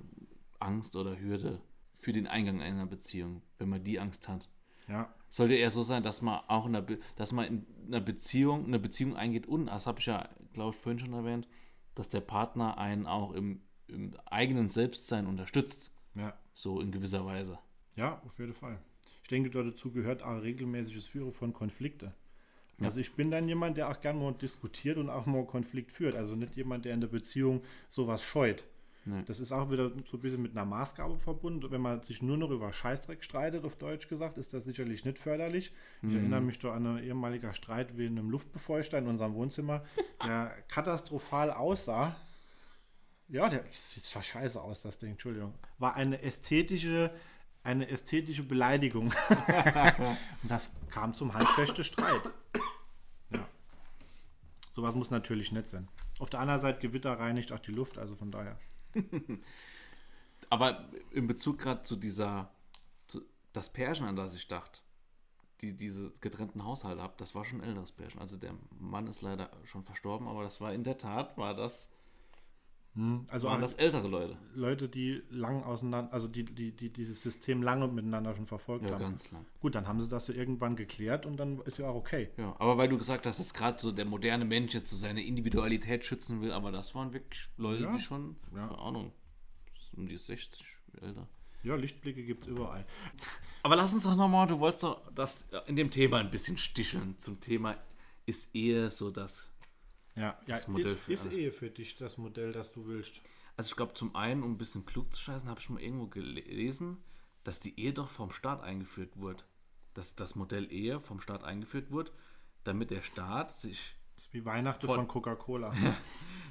Angst oder Hürde für den Eingang einer Beziehung, wenn man die Angst hat. Ja. Sollte eher so sein, dass man auch in einer, Be dass man in einer Beziehung eine Beziehung eingeht und, das habe ich ja, glaube ich, vorhin schon erwähnt, dass der Partner einen auch im, im eigenen Selbstsein unterstützt, ja. so in gewisser Weise. Ja, auf jeden Fall. Ich denke, dazu gehört auch regelmäßiges Führen von Konflikten. Also ich bin dann jemand, der auch gerne mal diskutiert und auch mal Konflikt führt. Also nicht jemand, der in der Beziehung sowas scheut. Nee. Das ist auch wieder so ein bisschen mit einer Maßgabe verbunden. Wenn man sich nur noch über Scheißdreck streitet, auf Deutsch gesagt, ist das sicherlich nicht förderlich. Ich erinnere mich da an einen ehemaliger Streit wie in einem Luftbefeuchter in unserem Wohnzimmer, der katastrophal aussah. Ja, der das sieht zwar scheiße aus, das Ding, Entschuldigung. War eine ästhetische, eine ästhetische Beleidigung. Und das kam zum handfesten Streit. Ja. Sowas muss natürlich nicht sein. Auf der anderen Seite, Gewitter reinigt auch die Luft, also von daher. Aber in Bezug gerade zu dieser, zu, das Pärchen, an das ich dachte, die diese getrennten Haushalte habt, das war schon älteres Pärchen. Also der Mann ist leider schon verstorben, aber das war in der Tat, war das, Also waren das ältere Leute. Leute, die lang auseinander, also die, die, die dieses System lange miteinander schon verfolgt Ja, haben. ganz lang. Gut, dann haben sie das ja irgendwann geklärt und dann ist ja auch okay. Ja, aber weil du gesagt hast, dass gerade so der moderne Mensch jetzt so seine Individualität schützen will, aber das waren wirklich Leute, Ja. die schon, Ja. keine Ahnung, um die 60 älter. Ja, Lichtblicke gibt es überall. Aber lass uns doch nochmal, du wolltest doch das in dem Thema ein bisschen sticheln. Zum Thema ist Ehe so das. Ja, ja Das Modell ist, für ist. Ehe für dich das Modell, das du willst. Also ich glaube, zum einen, um ein bisschen klug zu scheißen, habe ich mal irgendwo gelesen, dass die Ehe doch vom Staat eingeführt wurde. Dass das Modell Ehe vom Staat eingeführt wurde, damit der Staat sich, Das ist wie Weihnachten Voll. von Coca-Cola.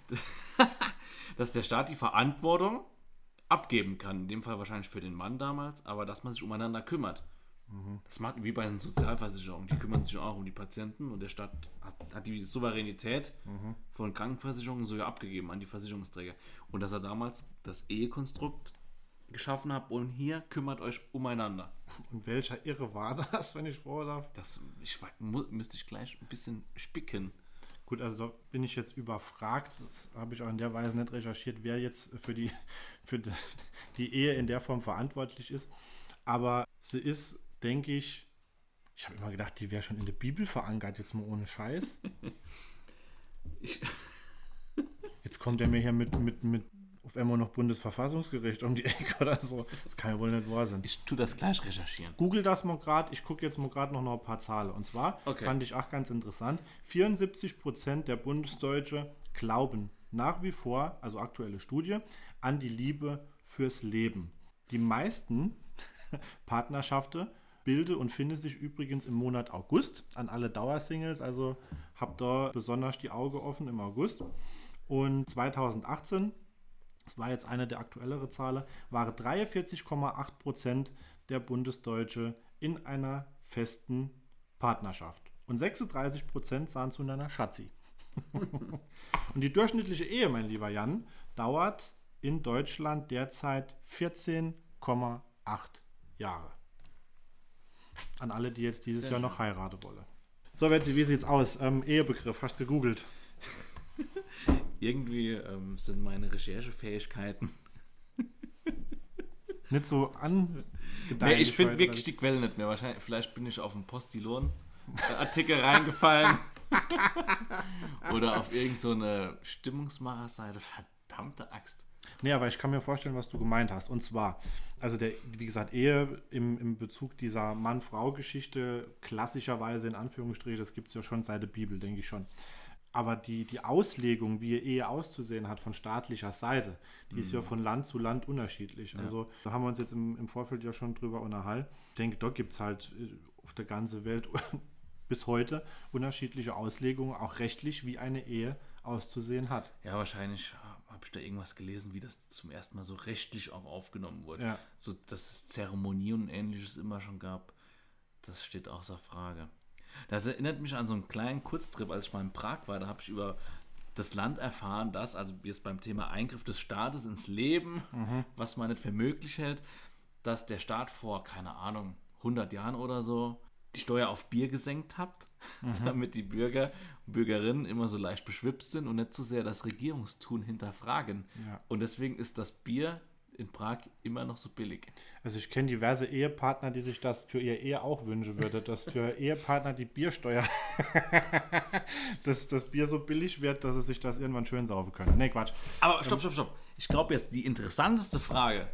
dass der Staat die Verantwortung abgeben kann. In dem Fall wahrscheinlich für den Mann damals, aber dass man sich umeinander kümmert. Das macht wie bei den Sozialversicherungen. Die kümmern sich auch um die Patienten und der Staat hat, hat die Souveränität von Krankenversicherungen so ja abgegeben an die Versicherungsträger. Und dass er damals das Ehekonstrukt geschaffen habe und hier kümmert euch umeinander. Und welcher Irre war das, wenn ich froh darf? Das ich, müsste ich gleich ein bisschen spicken. Gut, also da bin ich jetzt überfragt. Das habe ich auch in der Weise nicht recherchiert, wer jetzt für die, für die Ehe in der Form verantwortlich ist. Aber sie ist, denke ich, ich habe immer gedacht, die wäre schon in der Bibel verankert, jetzt mal ohne Scheiß. Ich, Jetzt kommt er mir hier mit, mit, mit auf einmal noch Bundesverfassungsgericht um die Ecke oder so. Das kann ja wohl nicht wahr sein. ich tue das gleich recherchieren. Google das mal gerade. Ich gucke jetzt mal gerade noch, noch ein paar Zahlen. Und zwar Okay. fand ich auch ganz interessant: 74 Prozent der Bundesdeutsche glauben nach wie vor, also aktuelle Studie, an die Liebe fürs Leben. Die meisten Partnerschaften bilden und finden sich übrigens im Monat August an alle Dauersingles. Also habt da besonders die Augen offen im August. Und 2018 das war jetzt eine der aktuelleren Zahlen, waren 43,8 Prozent der Bundesdeutsche in einer festen Partnerschaft. Und 36 Prozent sahen zu einer Schatzi. Und die durchschnittliche Ehe, mein lieber Jan, dauert in Deutschland derzeit 14,8 Jahre. An alle, die jetzt dieses Sehr Jahr noch heiraten wollen. So, Betsy, wie sieht's aus? Ähm, Ehebegriff, hast du gegoogelt? Irgendwie ähm, sind meine Recherchefähigkeiten. Nicht so an. Nee, ich finde wirklich die Quelle nicht mehr. Wahrscheinlich, vielleicht bin ich auf einen Postilon-Artikel reingefallen. Oder auf irgendeine so eine Stimmungsmacherseite. Verdammte Axt. Nee, aber ich kann mir vorstellen, was du gemeint hast. Und zwar, also der, wie gesagt, Ehe im, im Bezug dieser Mann-Frau-Geschichte, klassischerweise in Anführungsstrichen, das gibt es ja schon seit der Bibel, denke ich schon. Aber die, die Auslegung, wie Ehe auszusehen hat von staatlicher Seite, die ist ja von Land zu Land unterschiedlich. Also da haben wir uns jetzt im, im Vorfeld ja schon drüber unterhalten. Ich denke, da gibt es halt äh, auf der ganzen Welt bis heute unterschiedliche Auslegungen, auch rechtlich, wie eine Ehe auszusehen hat. Ja, wahrscheinlich habe ich da irgendwas gelesen, wie das zum ersten Mal so rechtlich auch aufgenommen wurde. Ja. So, dass es Zeremonie und ähnliches immer schon gab, das steht außer Frage. Das erinnert mich an so einen kleinen Kurztrip, als ich mal in Prag war. Da habe ich über das Land erfahren, dass, also jetzt beim Thema Eingriff des Staates ins Leben, was man nicht für möglich hält, dass der Staat vor, keine Ahnung, 100 Jahren oder so die Steuer auf Bier gesenkt hat, damit die Bürger und Bürgerinnen immer so leicht beschwipst sind und nicht so sehr das Regierungstun hinterfragen. Ja. Und deswegen ist das Bier in Prag immer noch so billig. Also ich kenne diverse Ehepartner, die sich das für ihr Ehe auch wünschen würde, dass für Ehepartner die Biersteuer, dass das Bier so billig wird, dass sie sich das irgendwann schön saufen können. Nee, Quatsch. Aber stopp, stopp, stopp. Ich glaube jetzt, die interessanteste Frage,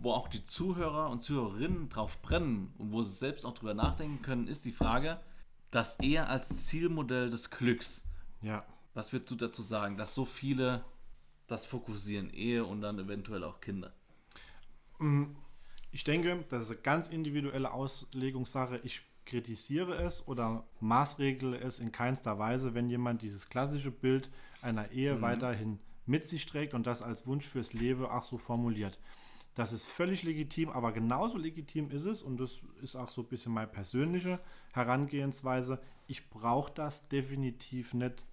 wo auch die Zuhörer und Zuhörerinnen drauf brennen und wo sie selbst auch drüber nachdenken können, ist die Frage, das eher als Zielmodell des Glücks. Ja. Was würdest du dazu sagen, dass so viele das fokussieren, Ehe und dann eventuell auch Kinder? Ich denke, das ist eine ganz individuelle Auslegungssache. Ich kritisiere es oder maßregle es in keinster Weise, wenn jemand dieses klassische Bild einer Ehe weiterhin mit sich trägt und das als Wunsch fürs Leben auch so formuliert. Das ist völlig legitim, aber genauso legitim ist es, und das ist auch so ein bisschen meine persönliche Herangehensweise, ich brauche das definitiv nicht,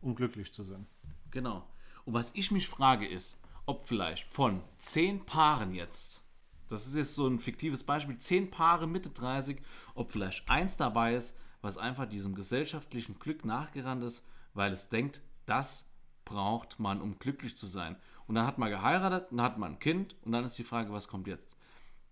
um glücklich zu sein. Genau. Und was ich mich frage ist, ob vielleicht von zehn Paaren jetzt, das ist jetzt so ein fiktives Beispiel, zehn Paare Mitte 30, ob vielleicht eins dabei ist, was einfach diesem gesellschaftlichen Glück nachgerannt ist, weil es denkt, das braucht man, um glücklich zu sein. Und dann hat man geheiratet, dann hat man ein Kind und dann ist die Frage, was kommt jetzt?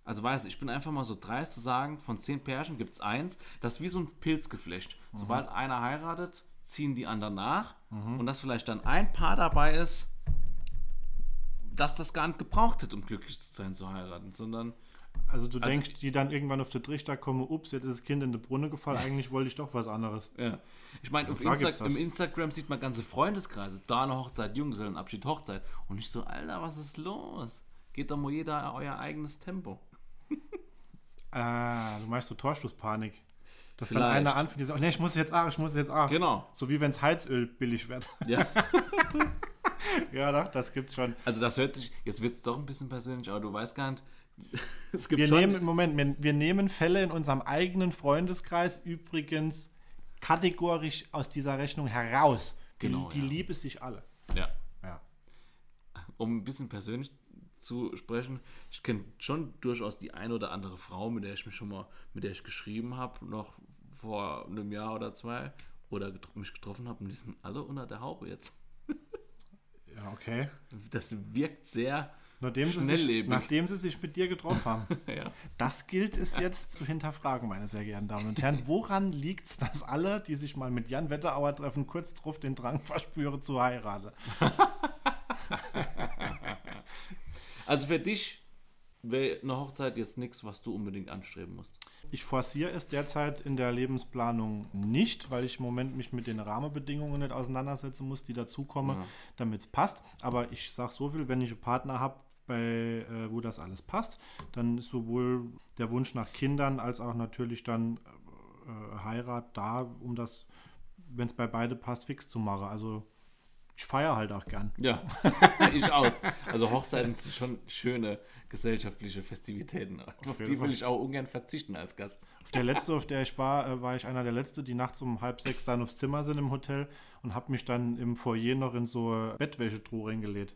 Also weißt du, ich bin einfach mal so dreist zu sagen, von zehn Pärchen gibt es eins, das ist wie so ein Pilzgeflecht. Sobald einer heiratet, ziehen die anderen nach und dass vielleicht dann ein Paar dabei ist, dass das gar nicht gebraucht hat, um glücklich zu sein, zu heiraten, sondern Also du Also denkst, die dann irgendwann auf den Trichter kommen, ups, jetzt ist das Kind in die Brunne gefallen, eigentlich wollte ich doch was anderes. Ja. Ich meine, Insta im Instagram sieht man ganze Freundeskreise. Da eine Hochzeit, Junggesellenabschied, Hochzeit. Und ich so, Alter, was ist los? Geht doch mal jeder euer eigenes Tempo. Ah, du meinst so Torstoßpanik. Dass Vielleicht. dann einer anfängt, die sagt, nee, ich muss jetzt auch, ich muss jetzt auch. Genau. So wie wenn es Heizöl billig wird. Ja. ja, doch, das gibt's schon. Also das hört sich, jetzt wird es doch ein bisschen persönlich, aber du weißt gar nicht, es gibt Wir schon, nehmen, Moment, wir, wir nehmen Fälle in unserem eigenen Freundeskreis übrigens kategorisch aus dieser Rechnung heraus. Die, Genau, die ja. lieben sich alle. ja, Ja. um ein bisschen persönlich zu sprechen. Ich kenne schon durchaus die eine oder andere Frau, mit der ich mich schon mal, mit der ich geschrieben habe, noch vor einem Jahr oder zwei oder getro mich getroffen habe und die sind alle unter der Haube jetzt. Ja, okay. Das wirkt sehr Nachdem sie, sich, nachdem sie sich mit dir getroffen haben. ja. Das gilt es jetzt zu hinterfragen, meine sehr geehrten Damen und Herren. Woran liegt es, dass alle, die sich mal mit Jan Wetterauer treffen, kurz drauf den Drang verspüren zu heiraten? Also für dich wäre eine Hochzeit jetzt nichts, was du unbedingt anstreben musst. Ich forciere es derzeit in der Lebensplanung nicht, weil ich im Moment mich mit den Rahmenbedingungen nicht auseinandersetzen muss, die dazukommen, Ja. damit es passt. Aber ich sage so viel, wenn ich einen Partner habe, bei, äh, wo das alles passt, dann ist sowohl der Wunsch nach Kindern als auch natürlich dann äh, Heirat da, um das, wenn es bei beide passt, fix zu machen. Also ich feiere halt auch gern. Ja, ich aus. Also Hochzeiten sind schon schöne gesellschaftliche Festivitäten. Auf jeden die will Fall. ich auch ungern verzichten als Gast. Auf der letzte, auf der ich war, äh, war ich einer der Letzte, die nachts um halb sechs dann aufs Zimmer sind im Hotel und habe mich dann im Foyer noch in so Bettwäschetruhe reingelegt.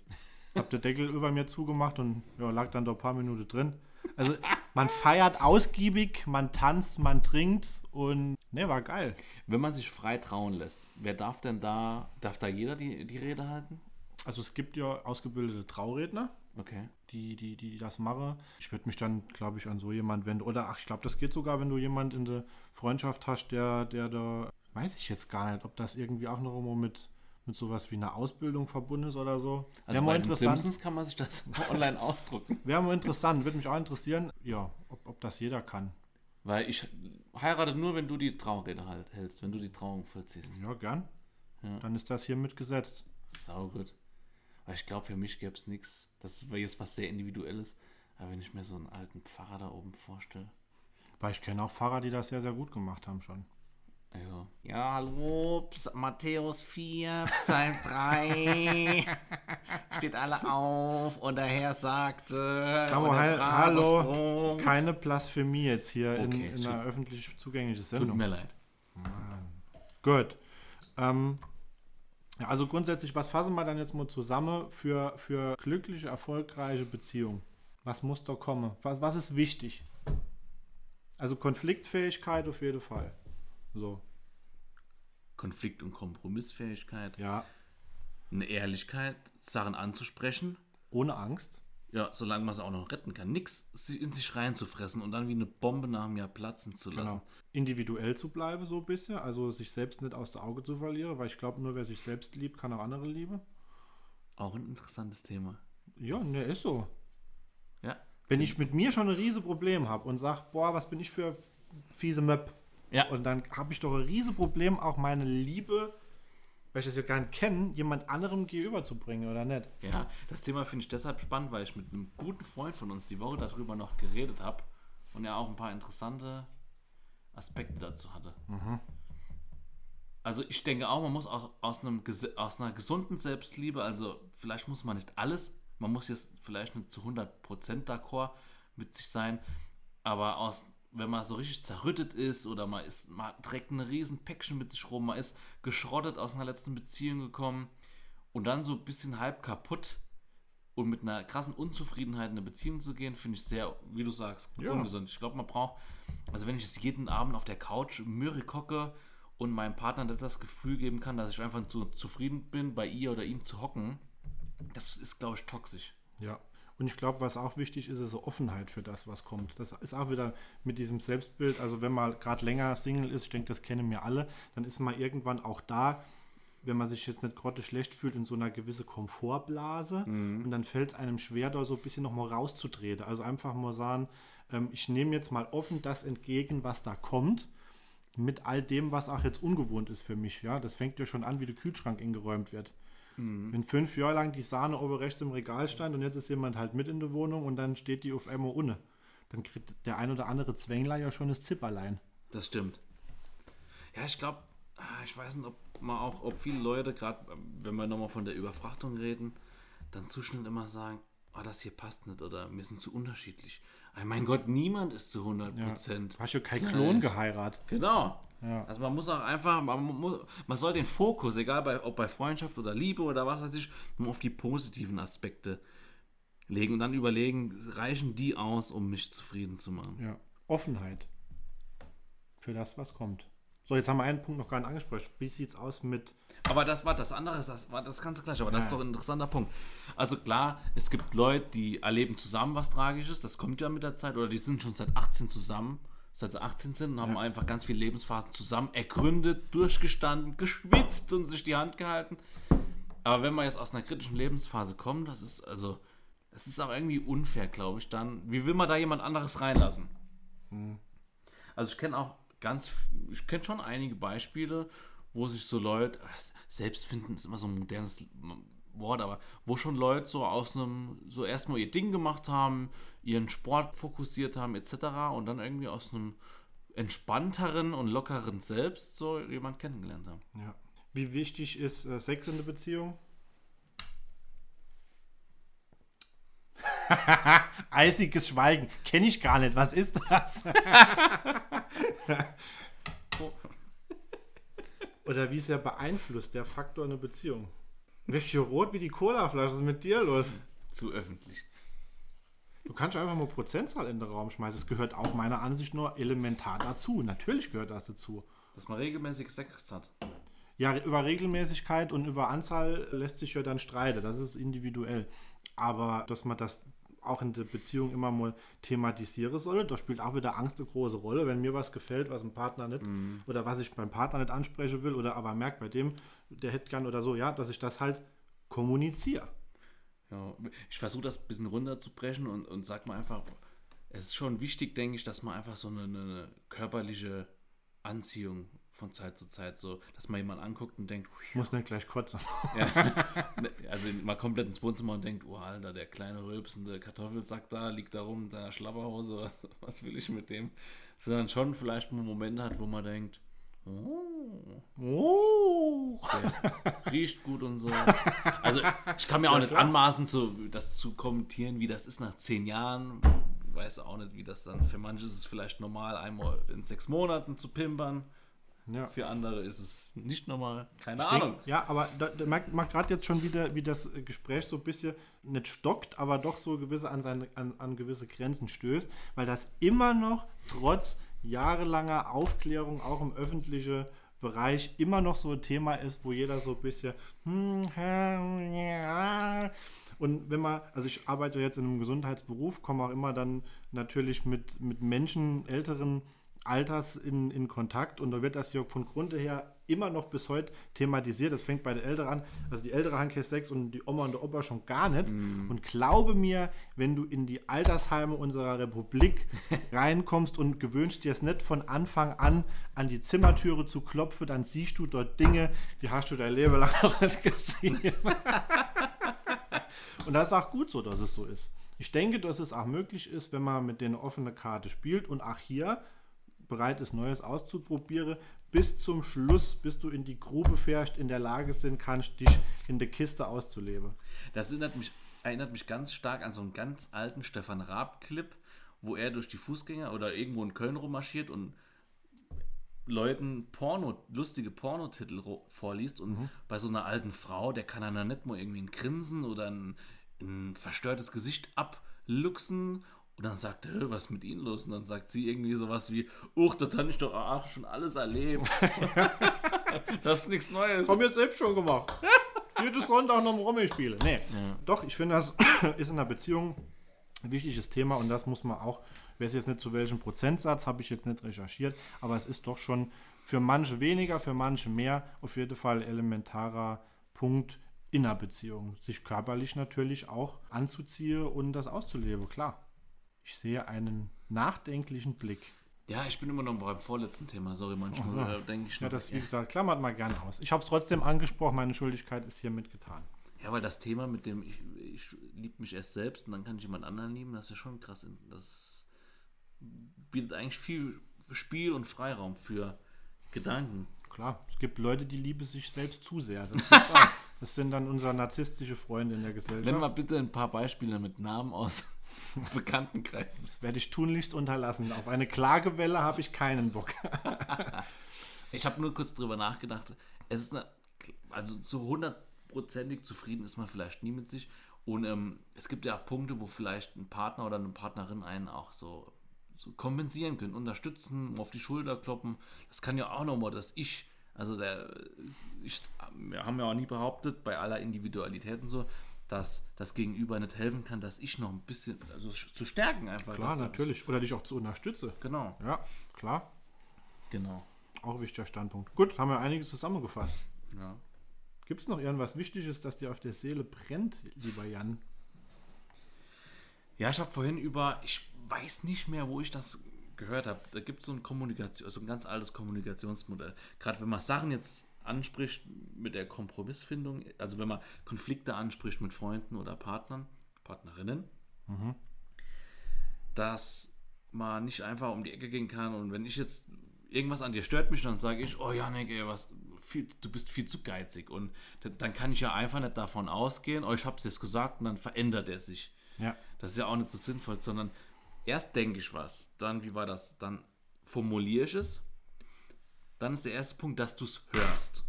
Hab den Deckel über mir zugemacht und ja, lag dann da ein paar Minuten drin. Also man feiert ausgiebig, man tanzt, man trinkt und ne, war geil. Wenn man sich frei trauen lässt, wer darf denn da, darf da jeder die, die Rede halten? Also es gibt ja ausgebildete Trauredner, Okay. die, die, die das machen. Ich würde mich dann, glaube ich, an so jemand wenden. Oder ach, ich glaube, das geht sogar, wenn du jemand in der Freundschaft hast, der, der da, weiß ich jetzt gar nicht, ob das irgendwie auch noch immer mit, mit sowas wie einer Ausbildung verbunden ist oder so. Also Wäre bei mal den interessant. Simpsons kann man sich das online ausdrucken. Wäre mal interessant, würde mich auch interessieren, ja, ob, ob das jeder kann. Weil ich heirate nur, wenn du die Trauerrede halt hältst, wenn du die Trauung vollziehst. Ja, gern. Ja. Dann ist das hier mitgesetzt. Sau gut. Weil ich glaube, für mich gäbe es nichts. Das wäre jetzt was sehr Individuelles. Aber wenn ich mir so einen alten Pfarrer da oben vorstelle. Weil ich kenne auch Fahrer, die das sehr, sehr gut gemacht haben schon. Ja. Ja, hallo, Ps Matthäus 4, Psalm 3. Steht alle auf und der Herr sagte. Brave hallo, keine Blasphemie jetzt hier in, Okay, in einer öffentlich zugänglichen Tut Sendung. mir leid. Gut. Ähm, also grundsätzlich, was fassen wir dann jetzt mal zusammen für, für glückliche, erfolgreiche Beziehungen? Was muss da kommen? Was, was ist wichtig? Also Konfliktfähigkeit auf jeden Fall. So, Konflikt- und Kompromissfähigkeit. ja. Eine Ehrlichkeit, Sachen anzusprechen. Ohne Angst. Ja, solange man es auch noch retten kann. Nix in sich reinzufressen und dann wie eine Bombe nach einem Jahr platzen zu lassen. Genau. Individuell zu bleiben, so ein bisschen. Also sich selbst nicht aus der Auge zu verlieren, weil ich glaube, nur wer sich selbst liebt, kann auch andere lieben. Auch ein interessantes Thema. Ja, ne, ist so. Ja. Wenn ich mit mir schon ein riesen Problem habe und sage, boah, was bin ich für fiese Möb, Ja. Und dann habe ich doch ein riesen Problem, auch meine Liebe, weil ich das ja gar nicht kenne, jemand anderem gegenüberzubringen, oder nicht? Ja, das Thema finde ich deshalb spannend, weil ich mit einem guten Freund von uns die Woche darüber noch geredet habe und er auch ein paar interessante Aspekte dazu hatte. Also ich denke auch, man muss auch aus, einem, aus einer gesunden Selbstliebe, also vielleicht muss man nicht alles, man muss jetzt vielleicht nicht zu 100% d'accord mit sich sein, aber aus, wenn man so richtig zerrüttet ist oder man, ist, man trägt eine riesen Päckchen mit sich rum, man ist geschrottet aus einer letzten Beziehung gekommen und dann so ein bisschen halb kaputt und mit einer krassen Unzufriedenheit in eine Beziehung zu gehen, finde ich sehr, wie du sagst, Ja. ungesund. Ich glaube, man braucht, also wenn ich es jeden Abend auf der Couch mürrig hocke und meinem Partner nicht das Gefühl geben kann, dass ich einfach so zufrieden bin, bei ihr oder ihm zu hocken, das ist, glaube ich, toxisch. Ja. Und ich glaube, was auch wichtig ist, ist so Offenheit für das, was kommt. Das ist auch wieder mit diesem Selbstbild. Also wenn man gerade länger Single ist, ich denke, das kennen wir alle, dann ist man irgendwann auch da, wenn man sich jetzt nicht gerade schlecht fühlt, in so einer gewissen Komfortblase. Und dann fällt es einem schwer, da so ein bisschen nochmal rauszutreten. Also einfach mal sagen, ähm, ich nehme jetzt mal offen das entgegen, was da kommt. Mit all dem, was auch jetzt ungewohnt ist für mich. Ja, das fängt ja schon an, wie der Kühlschrank eingeräumt wird. Wenn fünf Jahre lang die Sahne oben rechts im Regal stand und jetzt ist jemand halt mit in der Wohnung und dann steht die auf einmal ohne, dann kriegt der ein oder andere Zwängler ja schon das Zipperlein. Das stimmt. Ja, ich glaube, ich weiß nicht, ob man auch, ob viele Leute, gerade wenn wir nochmal von der Überfrachtung reden, dann zu schnell immer sagen, oh, das hier passt nicht oder wir sind zu unterschiedlich. Mein Gott, niemand ist zu 100 Prozent. Du hast ja kein gleich. Klon geheiratet. Genau. Ja. Also man muss auch einfach, man, muss, man soll den Fokus, egal bei, ob bei Freundschaft oder Liebe oder was weiß ich, nur auf die positiven Aspekte legen und dann überlegen, reichen die aus, um mich zufrieden zu machen. Ja. Offenheit. Für das, was kommt. So, jetzt haben wir einen Punkt noch gar nicht angesprochen. Wie sieht es aus mit. Aber das war das andere, das war das ganze gleiche. Aber das ist Ja. doch ein interessanter Punkt. Also klar, es gibt Leute, die erleben zusammen was Tragisches, das kommt ja mit der Zeit, oder die sind schon seit 18 zusammen, seit sie 18 sind und haben Ja. einfach ganz viele Lebensphasen zusammen ergründet, durchgestanden, geschwitzt und sich die Hand gehalten. Aber wenn man jetzt aus einer kritischen Lebensphase kommt, das ist also, das ist auch irgendwie unfair, glaube ich, dann. Wie will man da jemand anderes reinlassen? Also ich kenne auch ganz, ich kenne schon einige Beispiele, wo sich so Leute, Selbstfinden ist immer so ein modernes Wort, aber wo schon Leute so aus einem, so erstmal ihr Ding gemacht haben, ihren Sport fokussiert haben, etc. und dann irgendwie aus einem entspannteren und lockeren Selbst so jemand kennengelernt haben. Ja. Wie wichtig ist äh, Sex in der Beziehung? Eisiges Schweigen. Kenne ich gar nicht. Was ist das? Oder wie sehr beeinflusst der Faktor eine Beziehung? Du rot wie die Colaflasche? Was ist mit dir los? Zu öffentlich. Du kannst einfach mal Prozentzahl in den Raum schmeißen. Es gehört auch meiner Ansicht nur elementar dazu. Natürlich gehört das dazu. Dass man regelmäßig Sex hat. Ja, über Regelmäßigkeit und über Anzahl lässt sich ja dann streiten. Das ist individuell. Aber dass man das auch in der Beziehung immer mal thematisieren soll, da spielt auch wieder Angst eine große Rolle. Wenn mir was gefällt, was ein Partner nicht oder was ich beim Partner nicht ansprechen will oder aber merkt bei dem, der hätte gern oder so, ja, dass ich das halt kommuniziere. Ja, ich versuche das ein bisschen runterzubrechen und, und sag mal einfach, es ist schon wichtig, denke ich, dass man einfach so eine, eine körperliche Anziehung von Zeit zu Zeit so, dass man jemanden anguckt und denkt, Ich muss nicht gleich kotzen. ja, also mal komplett ins Wohnzimmer und denkt, oh Alter, der kleine rülpsende Kartoffelsack da liegt da rum in seiner Schlapperhose, was, was will ich mit dem? Sondern schon vielleicht mal Momente hat, wo man denkt, oh, der riecht gut und so. Also ich kann mir auch nicht klar. anmaßen, zu, das zu kommentieren, wie das ist nach zehn Jahren. Ich weiß auch nicht, wie das dann, für manche ist es vielleicht normal, einmal in sechs Monaten zu pimpern. Ja. Für andere ist es nicht normal. Keine Ich Ahnung. denk, ja, aber da, da merkt man gerade jetzt schon wieder, wie das Gespräch so ein bisschen nicht stockt, aber doch so gewisse an, seine, an, an gewisse Grenzen stößt, weil das immer noch trotz jahrelanger Aufklärung auch im öffentlichen Bereich immer noch so ein Thema ist, wo jeder so ein bisschen hm, und wenn man, also ich arbeite jetzt in einem Gesundheitsberuf, komme auch immer dann natürlich mit, mit Menschen älteren Alters in, in Kontakt und da wird das ja von Grunde her immer noch bis heute thematisiert. Das fängt bei der Älteren an, also die ältere Handke 6 und die Oma und der Opa schon gar nicht. Und glaube mir, wenn du in die Altersheime unserer Republik reinkommst und gewöhnst dir es nicht von Anfang an an die Zimmertüre zu klopfen, dann siehst du dort Dinge, die hast du dein Leben lang noch nicht gesehen. Und das ist auch gut so, dass es so ist. Ich denke, dass es auch möglich ist, wenn man mit denen offene Karte spielt und auch hier bereit ist, Neues auszuprobieren, bis zum Schluss, bis du in die Grube fährst, in der Lage sind kannst, dich in der Kiste auszuleben. Das erinnert mich, erinnert mich ganz stark an so einen ganz alten Stefan Raab-Clip, wo er durch die Fußgänger oder irgendwo in Köln rummarschiert und Leuten Porno, lustige Pornotitel vorliest und bei so einer alten Frau, der kann dann nicht mal irgendwie ein Grinsen oder ein, ein verstörtes Gesicht abluchsen und dann sagt er, "Hä, was ist mit Ihnen los? Und dann sagt sie irgendwie sowas wie, uch, das habe ich doch ach, schon alles erlebt. das ist nichts Neues. Haben wir selbst schon gemacht. Jedes Sonntag noch ein Rommel spielen. Nee, doch, ich finde, das ist in einer Beziehung ein wichtiges Thema und das muss man auch, ich weiß jetzt nicht zu welchem Prozentsatz, habe ich jetzt nicht recherchiert, aber es ist doch schon für manche weniger, für manche mehr, auf jeden Fall elementarer Punkt in einer Beziehung. Sich körperlich natürlich auch anzuziehen und das auszuleben, klar. Ich sehe einen nachdenklichen Blick. Ja, ich bin immer noch beim vorletzten Thema, sorry, manchmal so. äh, denke ich Ja, noch. das, wie gesagt, klammert mal gern aus. Ich habe es trotzdem angesprochen, meine Schuldigkeit ist hiermit getan. Ja, weil das Thema mit dem, ich, ich liebe mich erst selbst und dann kann ich jemand anderen lieben, das ist ja schon krass. Das bietet eigentlich viel Spiel und Freiraum für Gedanken. Klar, es gibt Leute, die lieben sich selbst zu sehr. Das, das sind dann unsere narzisstische Freunde in der Gesellschaft. Nenn mal bitte ein paar Beispiele mit Namen aus Bekanntenkreisen. das werde ich tunlichst unterlassen. Auf eine Klagewelle habe ich keinen Bock. Ich habe nur kurz drüber nachgedacht. Es ist eine, also so hundertprozentig zufrieden ist man vielleicht nie mit sich. Und ähm, es gibt ja auch Punkte, wo vielleicht ein Partner oder eine Partnerin einen auch so, so kompensieren können, unterstützen, auf die Schulter kloppen. Das kann ja auch nochmal, dass ich, also der, ich, wir haben ja auch nie behauptet, bei aller Individualität und so, dass das Gegenüber nicht helfen kann, dass ich noch ein bisschen, also zu stärken einfach. Klar, natürlich. Oder dich auch zu unterstützen. Genau, Ja, klar. genau. Auch ein wichtiger Standpunkt. Gut, haben wir einiges zusammengefasst. Ja. Gibt es noch irgendwas Wichtiges, das dir auf der Seele brennt, lieber Jan? Ja, ich habe vorhin über, ich weiß nicht mehr, wo ich das gehört habe. Da gibt es so ein Kommunikation, also ein ganz altes Kommunikationsmodell. Gerade wenn man Sachen jetzt anspricht mit der Kompromissfindung, also wenn man Konflikte anspricht mit Freunden oder Partnern, Partnerinnen, dass man nicht einfach um die Ecke gehen kann und wenn ich jetzt irgendwas an dir stört mich, dann sage ich, oh Janik, ey, was, viel, du bist viel zu geizig und dann kann ich ja einfach nicht davon ausgehen, oh, ich habe es jetzt gesagt und dann verändert er sich. Ja. Das ist ja auch nicht so sinnvoll, sondern erst denke ich was, dann, wie war das? Dann formuliere ich es. Dann ist der erste Punkt, dass du es hörst.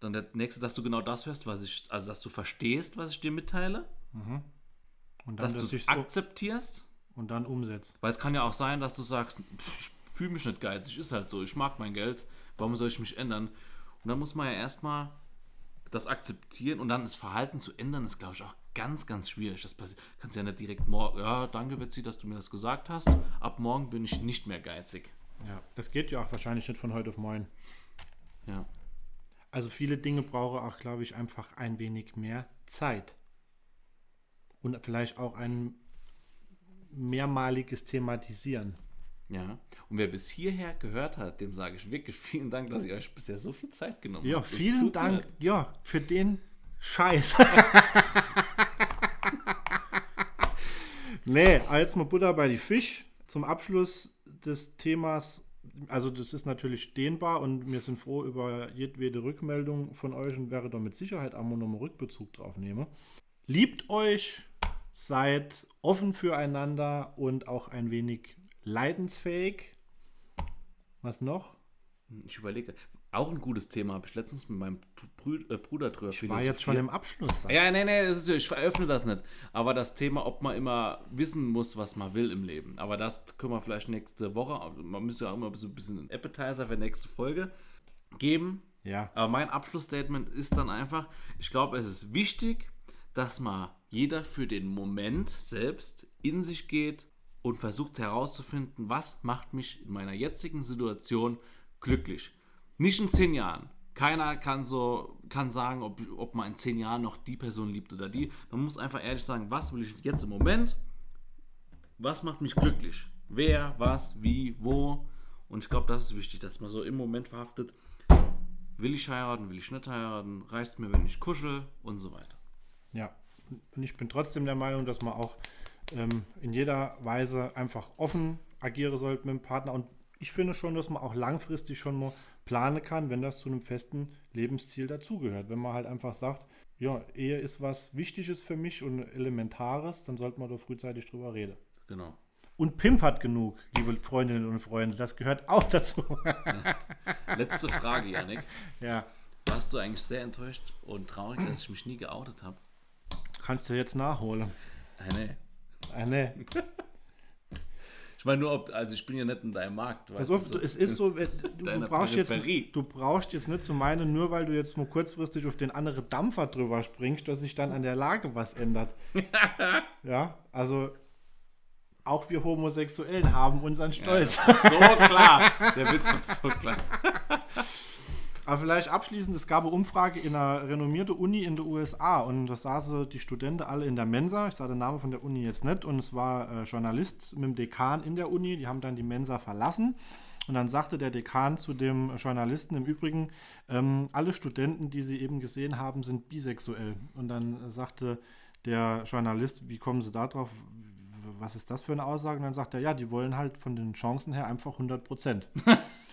Dann der nächste, dass du genau das hörst, was ich, also dass du verstehst, was ich dir mitteile, Und dann, dass du dass es ich so, akzeptierst, und dann umsetzt. weil es kann ja auch sein, dass du sagst, ich fühle mich nicht geizig, ist halt so, ich mag mein Geld, warum soll ich mich ändern? Und dann muss man ja erstmal das akzeptieren und dann das Verhalten zu ändern, ist, glaube ich, auch ganz, ganz schwierig. Das passiert, kannst ja nicht direkt morgen, ja, danke, Witzi, dass du mir das gesagt hast. Ab morgen bin ich nicht mehr geizig. Ja. Das geht ja auch wahrscheinlich nicht von heute auf morgen. Ja. Also viele Dinge brauche auch, glaube ich, einfach ein wenig mehr Zeit. Und vielleicht auch ein mehrmaliges Thematisieren. Ja. Und wer bis hierher gehört hat, dem sage ich wirklich vielen Dank, dass ihr euch bisher so viel Zeit genommen Ja, habt. um vielen zuzuhören. Dank, ja, für den Scheiß. nee, als mal Butter bei die Fisch. Zum Abschluss des Themas, also das ist natürlich dehnbar und wir sind froh über jedwede Rückmeldung von euch und wäre da mit Sicherheit mal nochmal Rückbezug drauf nehme. Liebt euch, seid offen füreinander und auch ein wenig leidensfähig. Was noch? Ich überlege. Auch ein gutes Thema habe ich letztens mit meinem Brü- äh, Bruder drüber Ich war jetzt schon im Abschluss. Ja, nee, nee, ist, ich veröffne das nicht. Aber das Thema, ob man immer wissen muss, was man will im Leben. Aber das können wir vielleicht nächste Woche, also man müsste ja auch immer so ein bisschen einen Appetizer für nächste Folge geben. Ja. Aber mein Abschlussstatement ist dann einfach, ich glaube, es ist wichtig, dass mal jeder für den Moment selbst in sich geht und versucht herauszufinden, was macht mich in meiner jetzigen Situation glücklich. Nicht in zehn Jahren. Keiner kann so kann sagen, ob, ob man in zehn Jahren noch die Person liebt oder die. Man muss einfach ehrlich sagen, was will ich jetzt im Moment? Was macht mich glücklich? Wer, was, wie, wo? Und ich glaube, das ist wichtig, dass man so im Moment verhaftet, will ich heiraten, will ich nicht heiraten, reicht mir, wenn ich kuschel und so weiter. Ja, und ich bin trotzdem der Meinung, dass man auch ähm, in jeder Weise einfach offen agieren sollte mit dem Partner. Und ich finde schon, dass man auch langfristig schon mal planen kann, wenn das zu einem festen Lebensziel dazugehört. Wenn man halt einfach sagt, ja, Ehe ist was Wichtiges für mich und Elementares, dann sollte man da frühzeitig drüber reden. Genau. Und Pimp hat genug, liebe Freundinnen und Freunde. Das gehört auch dazu. Letzte Frage, Janik. ja, Warst du eigentlich sehr enttäuscht und traurig, dass ich mich nie geoutet habe? kannst du jetzt nachholen. Äh, nee. Ah, nee. Ich meine nur, ob, also ich bin ja nicht in deinem Markt. Pass weißt auf, du, du, es ist so, du, du, brauchst jetzt, du brauchst jetzt nicht zu meinen, nur weil du jetzt mal kurzfristig auf den anderen Dampfer drüber springst, dass sich dann an der Lage was ändert. ja, also auch wir Homosexuellen haben unseren Stolz. So klar. Der Witz war so klar. Aber vielleicht abschließend, es gab eine Umfrage in einer renommierten Uni in den USA und da saßen die Studenten alle in der Mensa. Ich sage den Namen von der Uni jetzt nicht und es war äh, Journalist mit dem Dekan in der Uni, die haben dann die Mensa verlassen. Und dann sagte der Dekan zu dem Journalisten im Übrigen, ähm, alle Studenten, die sie eben gesehen haben, sind bisexuell. Und dann sagte der Journalist, wie kommen Sie da drauf? Was ist das für eine Aussage? Und dann sagt er, ja, die wollen halt von den Chancen her einfach 100 Prozent.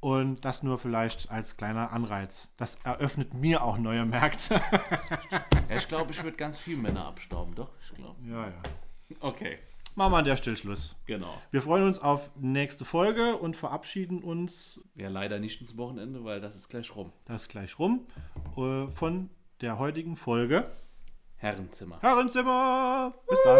Und das nur vielleicht als kleiner Anreiz. Das eröffnet mir auch neue Märkte. Ja, ich glaube, ich würde ganz viel Männer abstauben, doch? Ich glaube. ja, ja. Okay. Machen wir an der Stelle Schluss. Genau. Wir freuen uns auf nächste Folge und verabschieden uns, Ja, leider nicht ins Wochenende, weil das ist gleich rum. das ist gleich rum, äh, von der heutigen Folge. Herrenzimmer. Herrenzimmer. Bis dann.